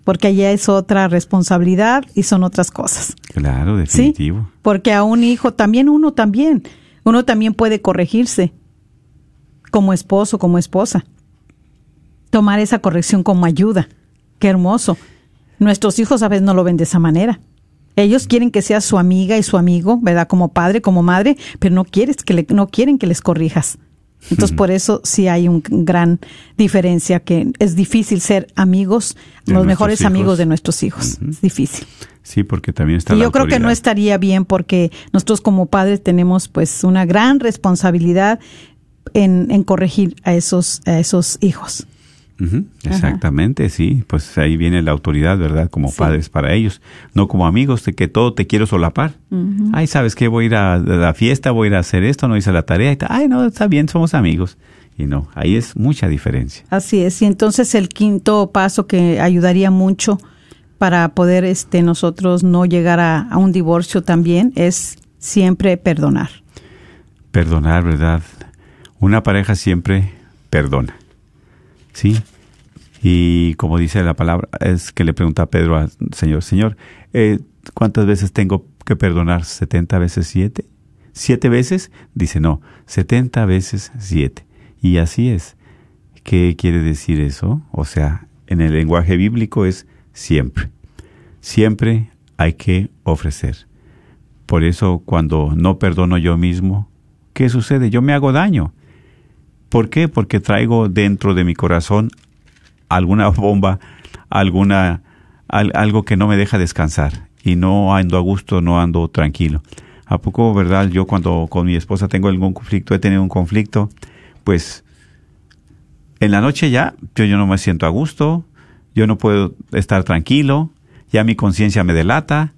porque allá es otra responsabilidad y son otras cosas. Claro, ¿Sí? definitivo. Porque a un hijo también, uno también, uno también puede corregirse como esposo, como esposa. Tomar esa corrección como ayuda. Qué hermoso. Nuestros hijos a veces no lo ven de esa manera. Ellos quieren que seas su amiga y su amigo, ¿verdad? Como padre, como madre, pero no quieres que le- no quieren que les corrijas. Entonces, por eso sí hay una gran diferencia, que es difícil ser amigos, De los mejores hijos. amigos de nuestros hijos. Es difícil. Sí, porque también está Y la yo creo que no estaría bien porque nosotros como padres tenemos pues una gran responsabilidad en, en corregir a esos, a esos hijos. Exactamente, sí. Pues ahí viene la autoridad, ¿verdad? Como Sí. padres para ellos. No como amigos de que todo te quiero solapar. Ay, ¿sabes qué? Voy a ir a la fiesta, voy a ir a hacer esto, no hice la tarea. Y. Ay, no, está bien, somos amigos. Y no, ahí es mucha diferencia. Así es. Y entonces el quinto paso que ayudaría mucho para poder este nosotros no llegar a, a un divorcio también es siempre perdonar. Perdonar, ¿verdad? Una pareja siempre perdona. ¿Sí? Y como dice la palabra, es que le pregunta a Pedro al Señor, Señor, eh, ¿cuántas veces tengo que perdonar? ¿70 veces 7? ¿Siete veces? Dice, no, 70 veces 7. Y así es. ¿Qué quiere decir eso? O sea, en el lenguaje bíblico es siempre. Siempre hay que ofrecer. Por eso cuando no perdono yo mismo, ¿qué sucede? Yo me hago daño. ¿Por qué? Porque traigo dentro de mi corazón alguna bomba, alguna al- algo que no me deja descansar y no ando a gusto, no ando tranquilo. ¿A poco, verdad? Yo cuando con mi esposa tengo algún conflicto, he tenido un conflicto, pues en la noche ya yo, no me siento a gusto, yo no puedo estar tranquilo, ya mi conciencia me delata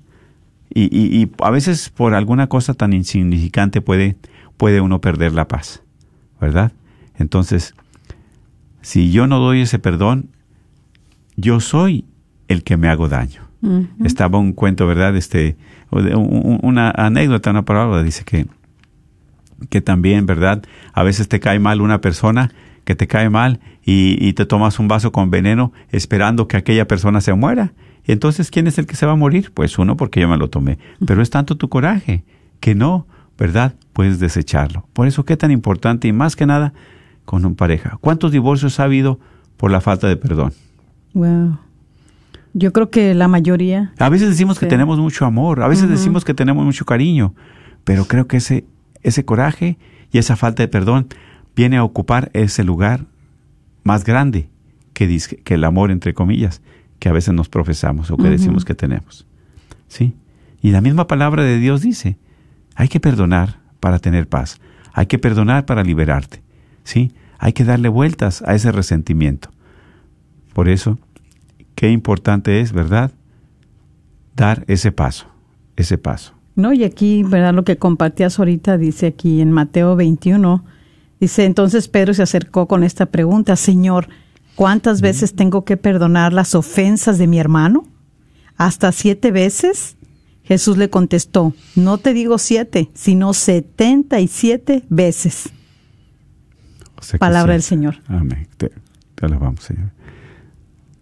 y, y- y a veces por alguna cosa tan insignificante puede, puede uno perder la paz, ¿verdad? Entonces, si yo no doy ese perdón, yo soy el que me hago daño. Estaba un cuento, ¿verdad? Este, una anécdota, una palabra, dice que, que también, ¿verdad? A veces te cae mal una persona que te cae mal y, y te tomas un vaso con veneno esperando que aquella persona se muera. Entonces, ¿quién es el que se va a morir? Pues uno, porque yo me lo tomé. Pero es tanto tu coraje que no, ¿verdad? Puedes desecharlo. Por eso, qué tan importante y más que nada con pareja. ¿Cuántos divorcios ha habido por la falta de perdón? Wow. Yo creo que la mayoría. A veces decimos que tenemos mucho amor, a veces decimos que tenemos mucho cariño, pero creo que ese, ese coraje y esa falta de perdón viene a ocupar ese lugar más grande que, dis- que el amor, entre comillas, que a veces nos profesamos o que decimos que tenemos. ¿Sí? Y la misma palabra de Dios dice Hay que perdonar para tener paz. Hay que perdonar para liberarte. ¿Sí? Hay que darle vueltas a ese resentimiento. Por eso, qué importante es, ¿verdad? Dar ese paso, ese paso. No, y aquí, ¿verdad? Lo que compartías ahorita dice aquí en Mateo 21, dice, entonces Pedro se acercó con esta pregunta, Señor, ¿cuántas veces tengo que perdonar las ofensas de mi hermano? ¿Hasta siete veces? Jesús le contestó, no te digo siete, sino setenta y siete veces. Palabra del Señor. Amén. Te, te alabamos, Señor.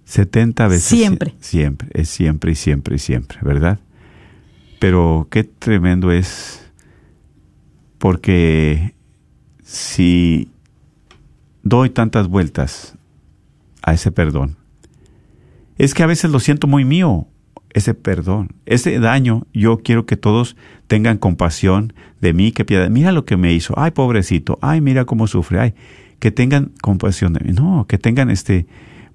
70 veces. Siempre. Siempre, es siempre y siempre y siempre, ¿verdad? Pero qué tremendo es porque si doy tantas vueltas a ese perdón, es que a veces lo siento muy mío, ese perdón, ese daño, yo quiero que todos tengan compasión de mí, que piedad, mira lo que me hizo, ay pobrecito, ay mira cómo sufre, ay, que tengan compasión de mí, no, que tengan este,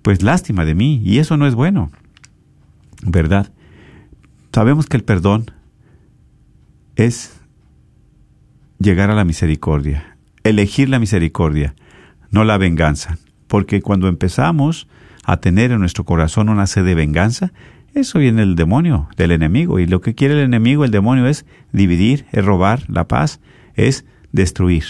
pues lástima de mí, y eso no es bueno, ¿verdad? Sabemos que el perdón es llegar a la misericordia, elegir la misericordia, no la venganza, porque cuando empezamos a tener en nuestro corazón una sed de venganza, eso viene del demonio, del enemigo, y lo que quiere el enemigo, el demonio, es dividir, es robar la paz, es destruir.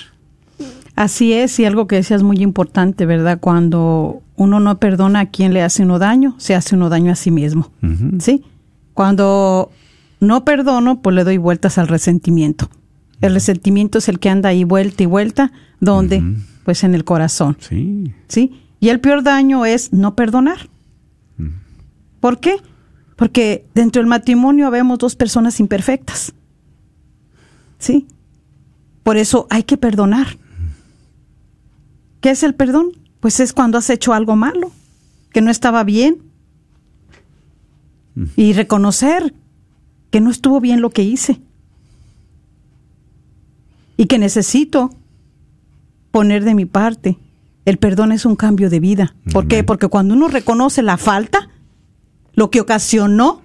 Así es, y algo que decías muy importante, ¿verdad? Cuando uno no perdona a quien le hace uno daño, se hace uno daño a sí mismo. ¿Sí? Cuando no perdono, pues le doy vueltas al resentimiento. El resentimiento es el que anda ahí vuelta y vuelta, ¿dónde? Pues en el corazón, Sí, ¿sí? Y el peor daño es no perdonar. ¿Por qué? Porque dentro del matrimonio habemos dos personas imperfectas. ¿Sí? Por eso hay que perdonar. ¿Qué es el perdón? Pues es cuando has hecho algo malo, que no estaba bien. Y reconocer que no estuvo bien lo que hice. Y que necesito poner de mi parte. El perdón es un cambio de vida. ¿Por qué? Porque cuando uno reconoce la falta, lo que ocasionó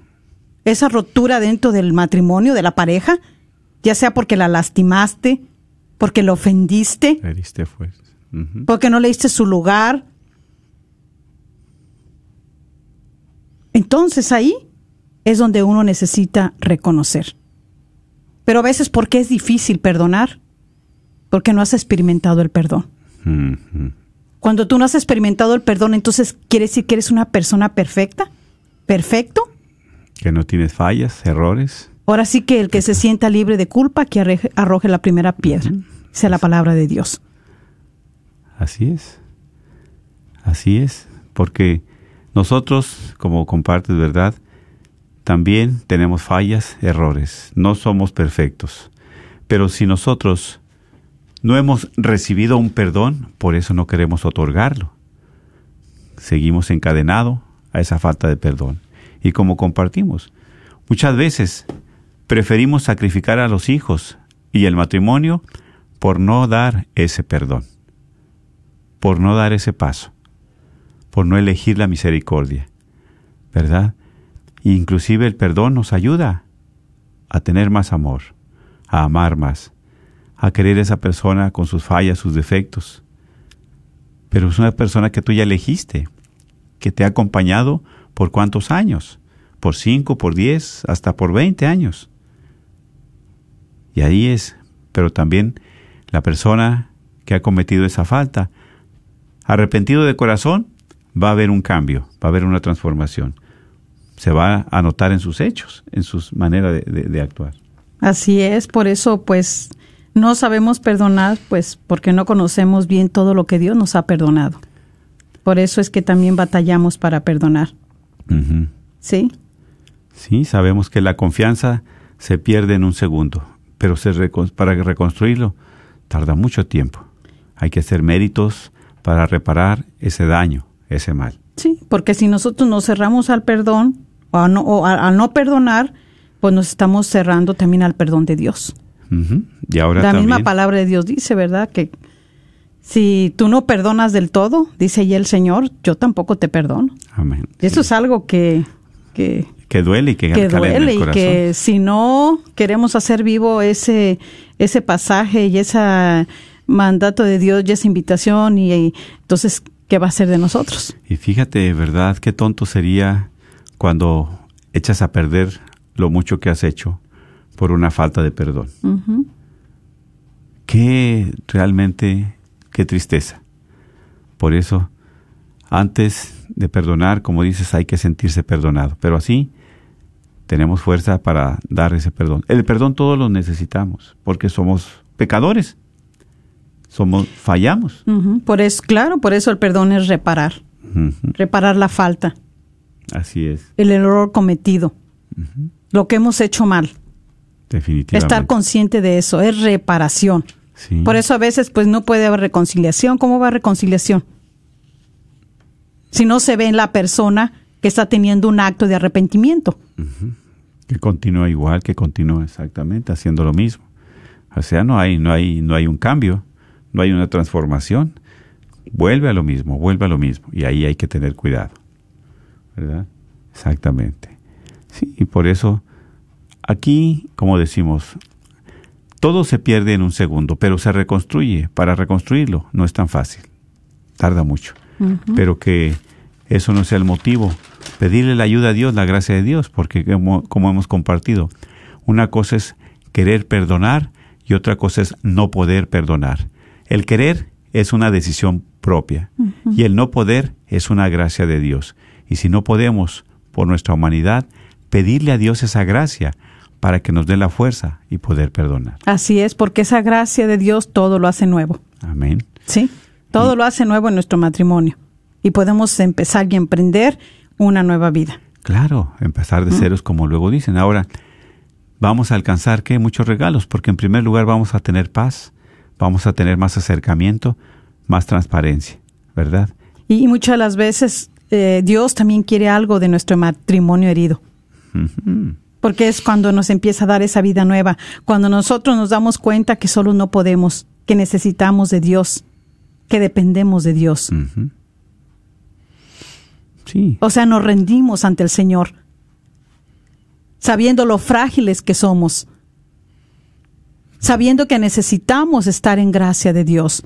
esa rotura dentro del matrimonio, de la pareja, ya sea porque la lastimaste, porque la ofendiste, porque no le diste su lugar. Entonces ahí es donde uno necesita reconocer. Pero a veces, ¿por qué es difícil perdonar? Porque no has experimentado el perdón. Cuando tú no has experimentado el perdón, entonces quiere decir que eres una persona perfecta, perfecto. Que no tienes fallas, errores. Ahora sí que el que se sienta libre de culpa, que arroje la primera piedra. Es la palabra de Dios. Así es. Así es. Porque nosotros, como compartes, ¿verdad? También tenemos fallas, errores. No somos perfectos. Pero si nosotros no hemos recibido un perdón, por eso no queremos otorgarlo. Seguimos encadenados a esa falta de perdón. Y como compartimos, muchas veces preferimos sacrificar a los hijos y el matrimonio por no dar ese perdón por no dar ese paso, por no elegir la misericordia, ¿verdad? Inclusive el perdón nos ayuda a tener más amor, a amar más, a querer esa persona con sus fallas, sus defectos. Pero es una persona que tú ya elegiste, que te ha acompañado por cuántos años, por cinco, por diez, hasta por veinte años. Y ahí es, pero también la persona que ha cometido esa falta, arrepentido de corazón, va a haber un cambio, va a haber una transformación. Se va a notar en sus hechos, en sus maneras de actuar. Así es, por eso pues no sabemos perdonar, pues porque no conocemos bien todo lo que Dios nos ha perdonado. Por eso es que también batallamos para perdonar. ¿Sí? Sí, sabemos que la confianza se pierde en un segundo, pero se recon- para reconstruirlo tarda mucho tiempo. Hay que hacer méritos para reparar ese daño, ese mal. Sí, porque si nosotros nos cerramos al perdón o, a no, o a- no perdonar, pues nos estamos cerrando también al perdón de Dios. Ujú. Y ahora La también, misma palabra de Dios dice, ¿verdad? Que si tú no perdonas del todo, dice ahí el Señor, yo tampoco te perdono. Amén. Y eso es algo que, que, duele y que, que cala en el duele y que si no queremos hacer vivo ese ese pasaje y ese mandato de Dios y esa invitación y, y entonces qué va a ser de nosotros Y fíjate, ¿verdad? Qué tonto sería cuando echas a perder lo mucho que has hecho por una falta de perdón. Qué realmente, qué tristeza. Por eso, antes de perdonar, como dices, hay que sentirse perdonado. Pero así tenemos fuerza para dar ese perdón. El perdón todos lo necesitamos, porque somos pecadores. Somos, fallamos. Por eso claro por eso el perdón es reparar reparar la falta Así es, el error cometido lo que hemos hecho mal definitivamente. estar consciente de eso es reparación Sí. Por eso a veces pues no puede haber reconciliación. ¿Cómo va reconciliación? Si no se ve en la persona que está teniendo un acto de arrepentimiento. que continúa igual, que continúa exactamente haciendo lo mismo. O sea, no hay, no hay, no hay un cambio, no hay una transformación. Vuelve a lo mismo, vuelve a lo mismo. Y ahí hay que tener cuidado. ¿Verdad? Exactamente. Sí, y por eso, aquí, como decimos, todo se pierde en un segundo, pero se reconstruye. Para reconstruirlo no es tan fácil. Tarda mucho. Pero que eso no sea el motivo. Pedirle la ayuda a Dios, la gracia de Dios, porque como, como hemos compartido, una cosa es querer perdonar y otra cosa es no poder perdonar. El querer es una decisión propia y el no poder es una gracia de Dios. Y si no podemos, por nuestra humanidad, pedirle a Dios esa gracia para que nos dé la fuerza y poder perdonar. Así es, porque esa gracia de Dios todo lo hace nuevo. Amén. ¿Sí? Todo lo hace nuevo en nuestro matrimonio. Y podemos empezar y emprender una nueva vida. Claro, empezar de ceros como luego dicen. Ahora, vamos a alcanzar ¿qué? muchos regalos, porque en primer lugar vamos a tener paz, vamos a tener más acercamiento, más transparencia, ¿verdad? Y, y muchas de las veces eh, Dios también quiere algo de nuestro matrimonio herido. Porque es cuando nos empieza a dar esa vida nueva, cuando nosotros nos damos cuenta que solo no podemos, que necesitamos de Dios, que dependemos de Dios. Sí, O sea, nos rendimos ante el Señor, sabiendo lo frágiles que somos, sabiendo que necesitamos estar en gracia de Dios.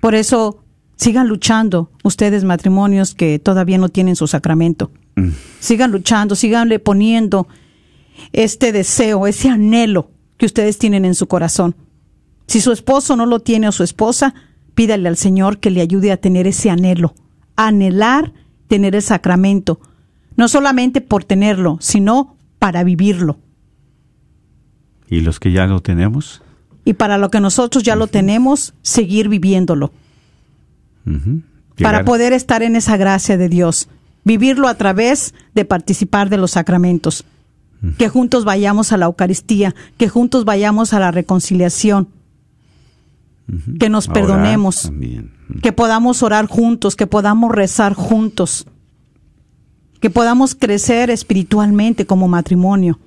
Por eso, sigan luchando ustedes matrimonios que todavía no tienen su sacramento. Sigan luchando, síganle poniendo este deseo, ese anhelo que ustedes tienen en su corazón. Si su esposo no lo tiene o su esposa, pídale al Señor que le ayude a tener ese anhelo, anhelar tener el sacramento, no solamente por tenerlo, sino para vivirlo. y los que ya lo tenemos, Y para lo que nosotros ya lo tenemos, seguir viviéndolo, para poder estar en esa gracia de Dios, vivirlo a través de participar de los sacramentos, que juntos vayamos a la Eucaristía, que juntos vayamos a la reconciliación, que nos perdonemos. también. que podamos orar juntos, que podamos rezar juntos, que podamos crecer espiritualmente como matrimonio.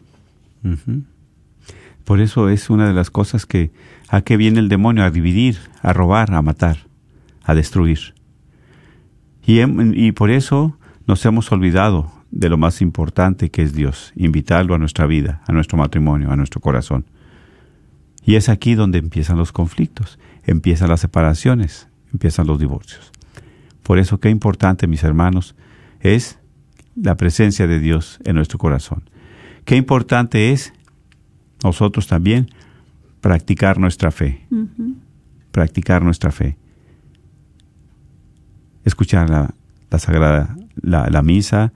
Por eso es una de las cosas que a qué viene el demonio, a dividir, a robar, a matar, a destruir. Y, hem- y por eso nos hemos olvidado de lo más importante que es Dios, invitarlo a nuestra vida, a nuestro matrimonio, a nuestro corazón. Y es aquí donde empiezan los conflictos, empiezan las separaciones, empiezan los divorcios. Por eso qué importante, mis hermanos, es la presencia de Dios en nuestro corazón. Qué importante es nosotros también practicar nuestra fe. Practicar nuestra fe. Escuchar la, la sagrada, la, la misa,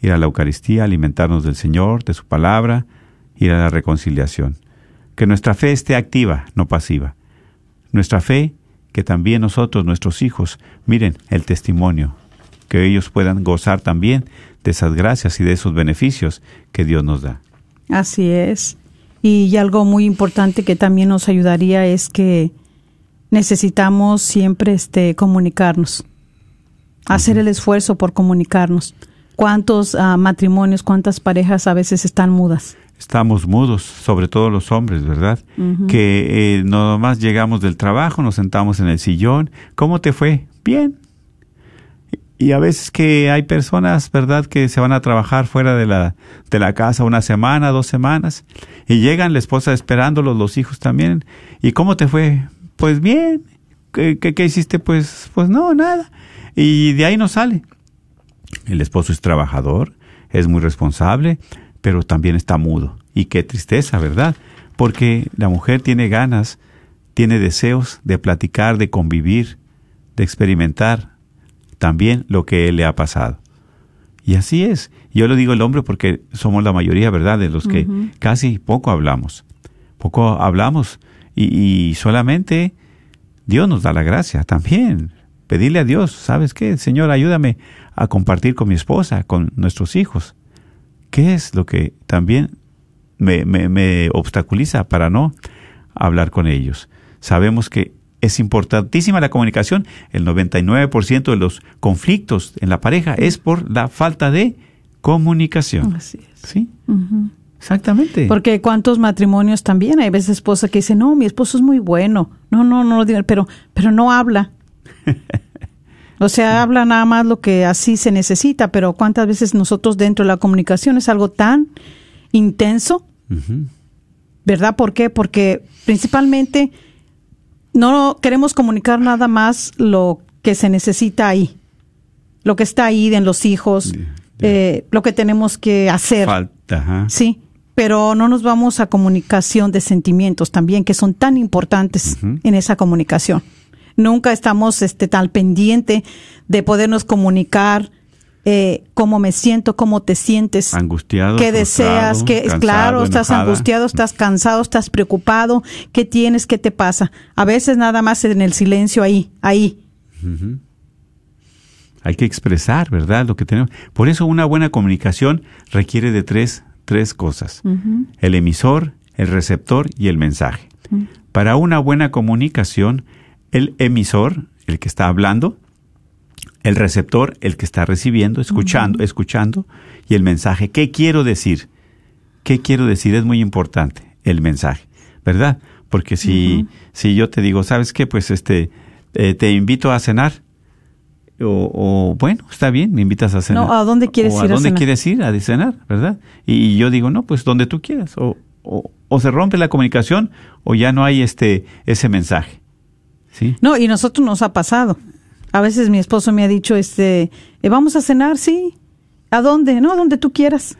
ir a la Eucaristía, alimentarnos del Señor, de su palabra, ir a la reconciliación. Que nuestra fe esté activa, no pasiva. Nuestra fe, que también nosotros, nuestros hijos, miren el testimonio, que ellos puedan gozar también de esas gracias y de esos beneficios que Dios nos da. Así es. Y algo muy importante que también nos ayudaría es que necesitamos siempre este comunicarnos, hacer el esfuerzo por comunicarnos. ¿Cuántos ah, matrimonios, cuántas parejas a veces están mudas? Estamos mudos, sobre todo los hombres, ¿verdad? Que eh, nomás llegamos del trabajo, nos sentamos en el sillón. ¿Cómo te fue? Bien. y a veces que hay personas, ¿verdad?, que se van a trabajar fuera de la, de la casa una semana, dos semanas, y llegan la esposa esperándolos, los hijos también. ¿Y cómo te fue? Pues bien. ¿Qué, qué, qué hiciste? Pues, pues no, nada. Y de ahí no sale. El esposo es trabajador, es muy responsable, pero también está mudo. Y qué tristeza, ¿verdad? Porque la mujer tiene ganas, tiene deseos de platicar, de convivir, de experimentar también lo que él le ha pasado. Y así es. Yo lo digo el hombre porque somos la mayoría, ¿verdad?, de los que casi poco hablamos. Poco hablamos y, y, solamente Dios nos da la gracia también. Pedirle a Dios, ¿sabes qué? Señor, ayúdame a compartir con mi esposa, con nuestros hijos. ¿Qué es lo que también me, me, me obstaculiza para no hablar con ellos? Sabemos que es importantísima la comunicación. El 99% de los conflictos en la pareja es por la falta de comunicación. Así es. ¿Sí? Exactamente. Porque cuántos matrimonios también hay veces esposa que dice, no, mi esposo es muy bueno. No, no, no, pero, pero no habla. O sea, habla nada más lo que así se necesita, pero cuántas veces nosotros dentro de la comunicación es algo tan intenso, ¿verdad? ¿Por qué? Porque principalmente no queremos comunicar nada más lo que se necesita ahí, lo que está ahí en los hijos, eh, lo que tenemos que hacer. Falta. Sí, pero no nos vamos a comunicación de sentimientos también, que son tan importantes en esa comunicación. Nunca estamos este, tan pendiente de podernos comunicar eh, cómo me siento, cómo te sientes, Angustiado. qué deseas, qué cansado, claro, estás enojada. angustiado, estás cansado, estás preocupado, qué tienes, qué te pasa. A veces nada más en el silencio ahí, ahí. Hay que expresar, ¿verdad? Lo que tenemos. Por eso una buena comunicación requiere de tres, tres cosas. El emisor, el receptor y el mensaje. Para una buena comunicación, el emisor, el que está hablando, el receptor, el que está recibiendo, escuchando, escuchando, y el mensaje. ¿Qué quiero decir? ¿Qué quiero decir? Es muy importante el mensaje, ¿verdad? Porque si, si yo te digo, ¿sabes qué? Pues este, eh, te invito a cenar. O, o, bueno, está bien, me invitas a cenar. No, ¿a dónde quieres o ir a ¿A dónde cenar? quieres ir a cenar, verdad? Y, y yo digo, no, pues donde tú quieras. O, o, o se rompe la comunicación o ya no hay este ese mensaje. ¿Sí? No, y nosotros nos ha pasado. A veces mi esposo me ha dicho, este, eh, vamos a cenar, sí. ¿A dónde? No, donde tú quieras.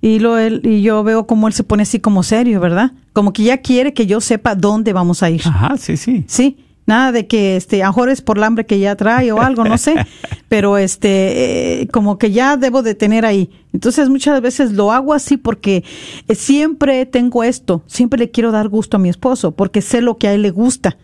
Y lo él y yo veo como él se pone así como serio, ¿verdad? Como que ya quiere que yo sepa dónde vamos a ir. Ajá, sí, sí. Sí, nada de que este, a es por el hambre que ya trae o algo, no sé, pero este, eh, como que ya debo de tener ahí. Entonces muchas veces lo hago así porque eh, siempre tengo esto, siempre le quiero dar gusto a mi esposo porque sé lo que a él le gusta.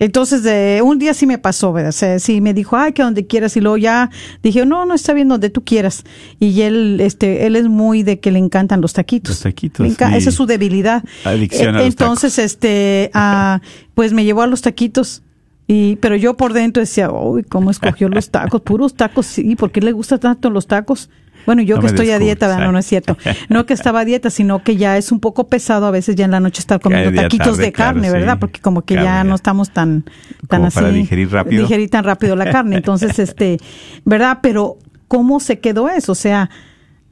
Entonces, de un día sí me pasó, ¿verdad? O sea, sí me dijo, ay, que donde quieras. Y luego ya dije, no, no está bien donde tú quieras. Y él, este, él es muy de que le encantan los taquitos. Los taquitos. Esa es su debilidad. Adicción a los Entonces, este, ah, pues me llevó a los taquitos. Y, pero yo por dentro decía, uy, ¿cómo escogió los tacos? Puros tacos, sí, ¿por qué le gusta tanto los tacos? Bueno, yo No que estoy a dieta, ¿verdad? no, no es cierto. No que estaba a dieta, sino que ya es un poco pesado a veces ya en la noche estar comiendo taquitos tarde, de carne, claro, sí. ¿verdad? Porque como que ya no estamos tan, tan Como así. para digerir rápido. Digerir tan rápido la carne. Entonces, este, ¿verdad? Pero, ¿cómo se quedó eso? O sea,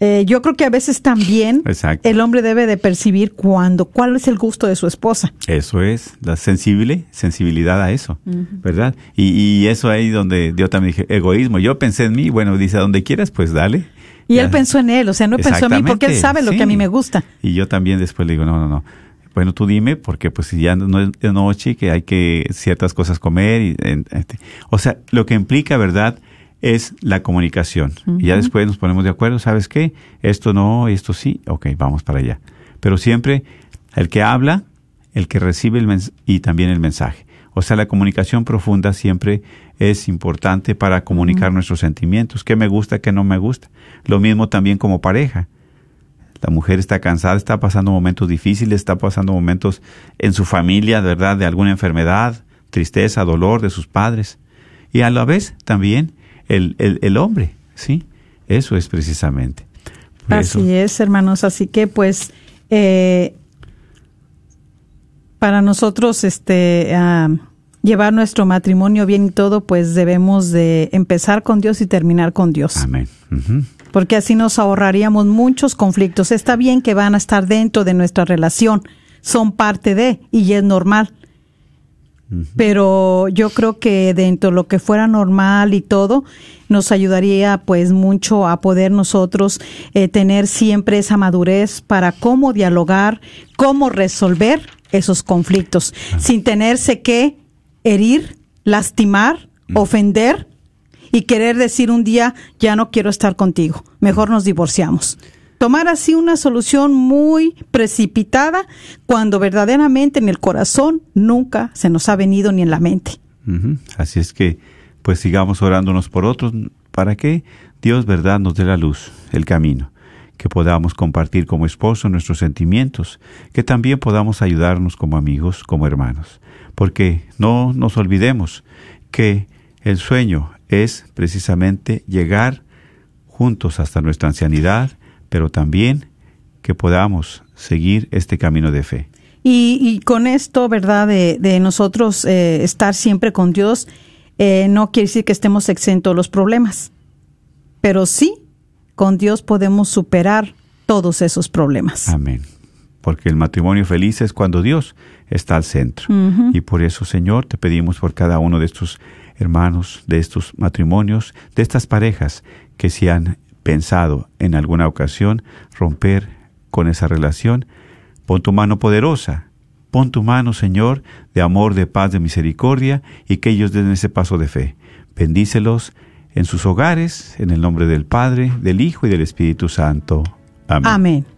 eh, yo creo que a veces también Exacto. el hombre debe de percibir cuándo, cuál es el gusto de su esposa. Eso es, la sensible, sensibilidad a eso, ¿verdad? Y, y eso ahí donde yo también dije, egoísmo. Yo pensé en mí, bueno, dice, a donde quieras, pues dale. Y Ya. él pensó en él, o sea, no pensó en mí porque él sabe lo que a mí me gusta. Y yo también después le digo, no, no, no. Bueno, tú dime, porque pues ya no es de noche, que hay que ciertas cosas comer. Y, en- este, o sea, lo que implica, ¿verdad? Es la comunicación. Y ya después nos ponemos de acuerdo, ¿sabes qué? Esto no, esto sí, ok, vamos para allá. Pero siempre el que habla, el que recibe el mens y también el mensaje. O sea, la comunicación profunda siempre es importante para comunicar nuestros sentimientos, qué me gusta, qué no me gusta. Lo mismo también como pareja. La mujer está cansada, está pasando momentos difíciles, está pasando momentos en su familia, ¿verdad? De alguna enfermedad, tristeza, dolor de sus padres. Y a la vez también el, el, el hombre, ¿sí? Eso es precisamente. Eso- Así es, hermanos. Así que, pues, eh, para nosotros, este, ah, llevar nuestro matrimonio bien y todo, pues debemos de empezar con Dios y terminar con Dios. Amén. Porque así nos ahorraríamos muchos conflictos. Está bien que van a estar dentro de nuestra relación, son parte de, y es normal. Pero yo creo que dentro de lo que fuera normal y todo, nos ayudaría pues mucho a poder nosotros eh, tener siempre esa madurez para cómo dialogar, cómo resolver esos conflictos, sin tenerse que herir, lastimar, ofender y querer decir un día, ya no quiero estar contigo, mejor nos divorciamos. Tomar así una solución muy precipitada cuando verdaderamente en el corazón nunca se nos ha venido ni en la mente. Así es que, pues sigamos orándonos por otros para que Dios, verdad, nos dé la luz, el camino, que podamos compartir como esposo nuestros sentimientos, que también podamos ayudarnos como amigos, como hermanos, porque no nos olvidemos que el sueño es precisamente llegar juntos hasta nuestra ancianidad, pero también que podamos seguir este camino de fe. Y, y con esto, ¿verdad? De, de nosotros eh, estar siempre con Dios, eh, no quiere decir que estemos exentos de los problemas, pero sí, con Dios podemos superar todos esos problemas. Amén. Porque el matrimonio feliz es cuando Dios está al centro. Y por eso, Señor, te pedimos por cada uno de estos hermanos, de estos matrimonios, de estas parejas que si han pensado en alguna ocasión romper con esa relación, pon tu mano poderosa, pon tu mano, Señor, de amor, de paz, de misericordia, y que ellos den ese paso de fe. Bendícelos en sus hogares, en el nombre del Padre, del Hijo y del Espíritu Santo. Amén. Amén.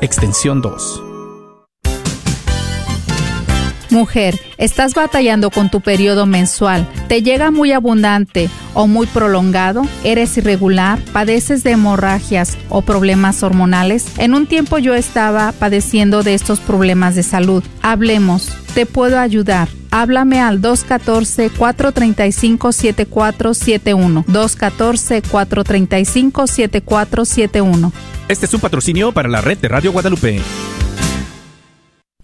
extensión 2. Mujer, estás batallando con tu periodo mensual, te llega muy abundante o muy prolongado, eres irregular, padeces de hemorragias o problemas hormonales. En un tiempo yo estaba padeciendo de estos problemas de salud. Hablemos, te puedo ayudar. Háblame al 214-435-7471. 214-435-7471. Este es un patrocinio para la red de Radio Guadalupe.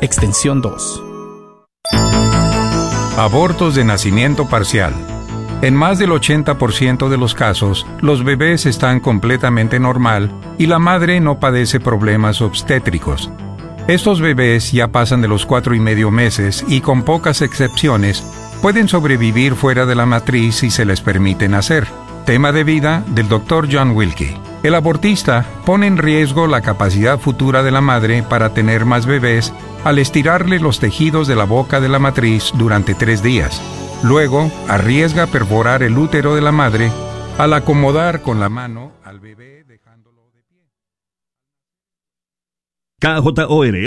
extensión 2. Abortos de nacimiento parcial. En más del 80% de los casos, los bebés están completamente normal y la madre no padece problemas obstétricos. Estos bebés ya pasan de los cuatro y medio meses y con pocas excepciones pueden sobrevivir fuera de la matriz si se les permite nacer. Tema de vida del Dr. John Wilkie. El abortista pone en riesgo la capacidad futura de la madre para tener más bebés al estirarle los tejidos de la boca de la matriz durante tres días. Luego, arriesga perforar el útero de la madre al acomodar con la mano al bebé dejándolo de pie. KJOR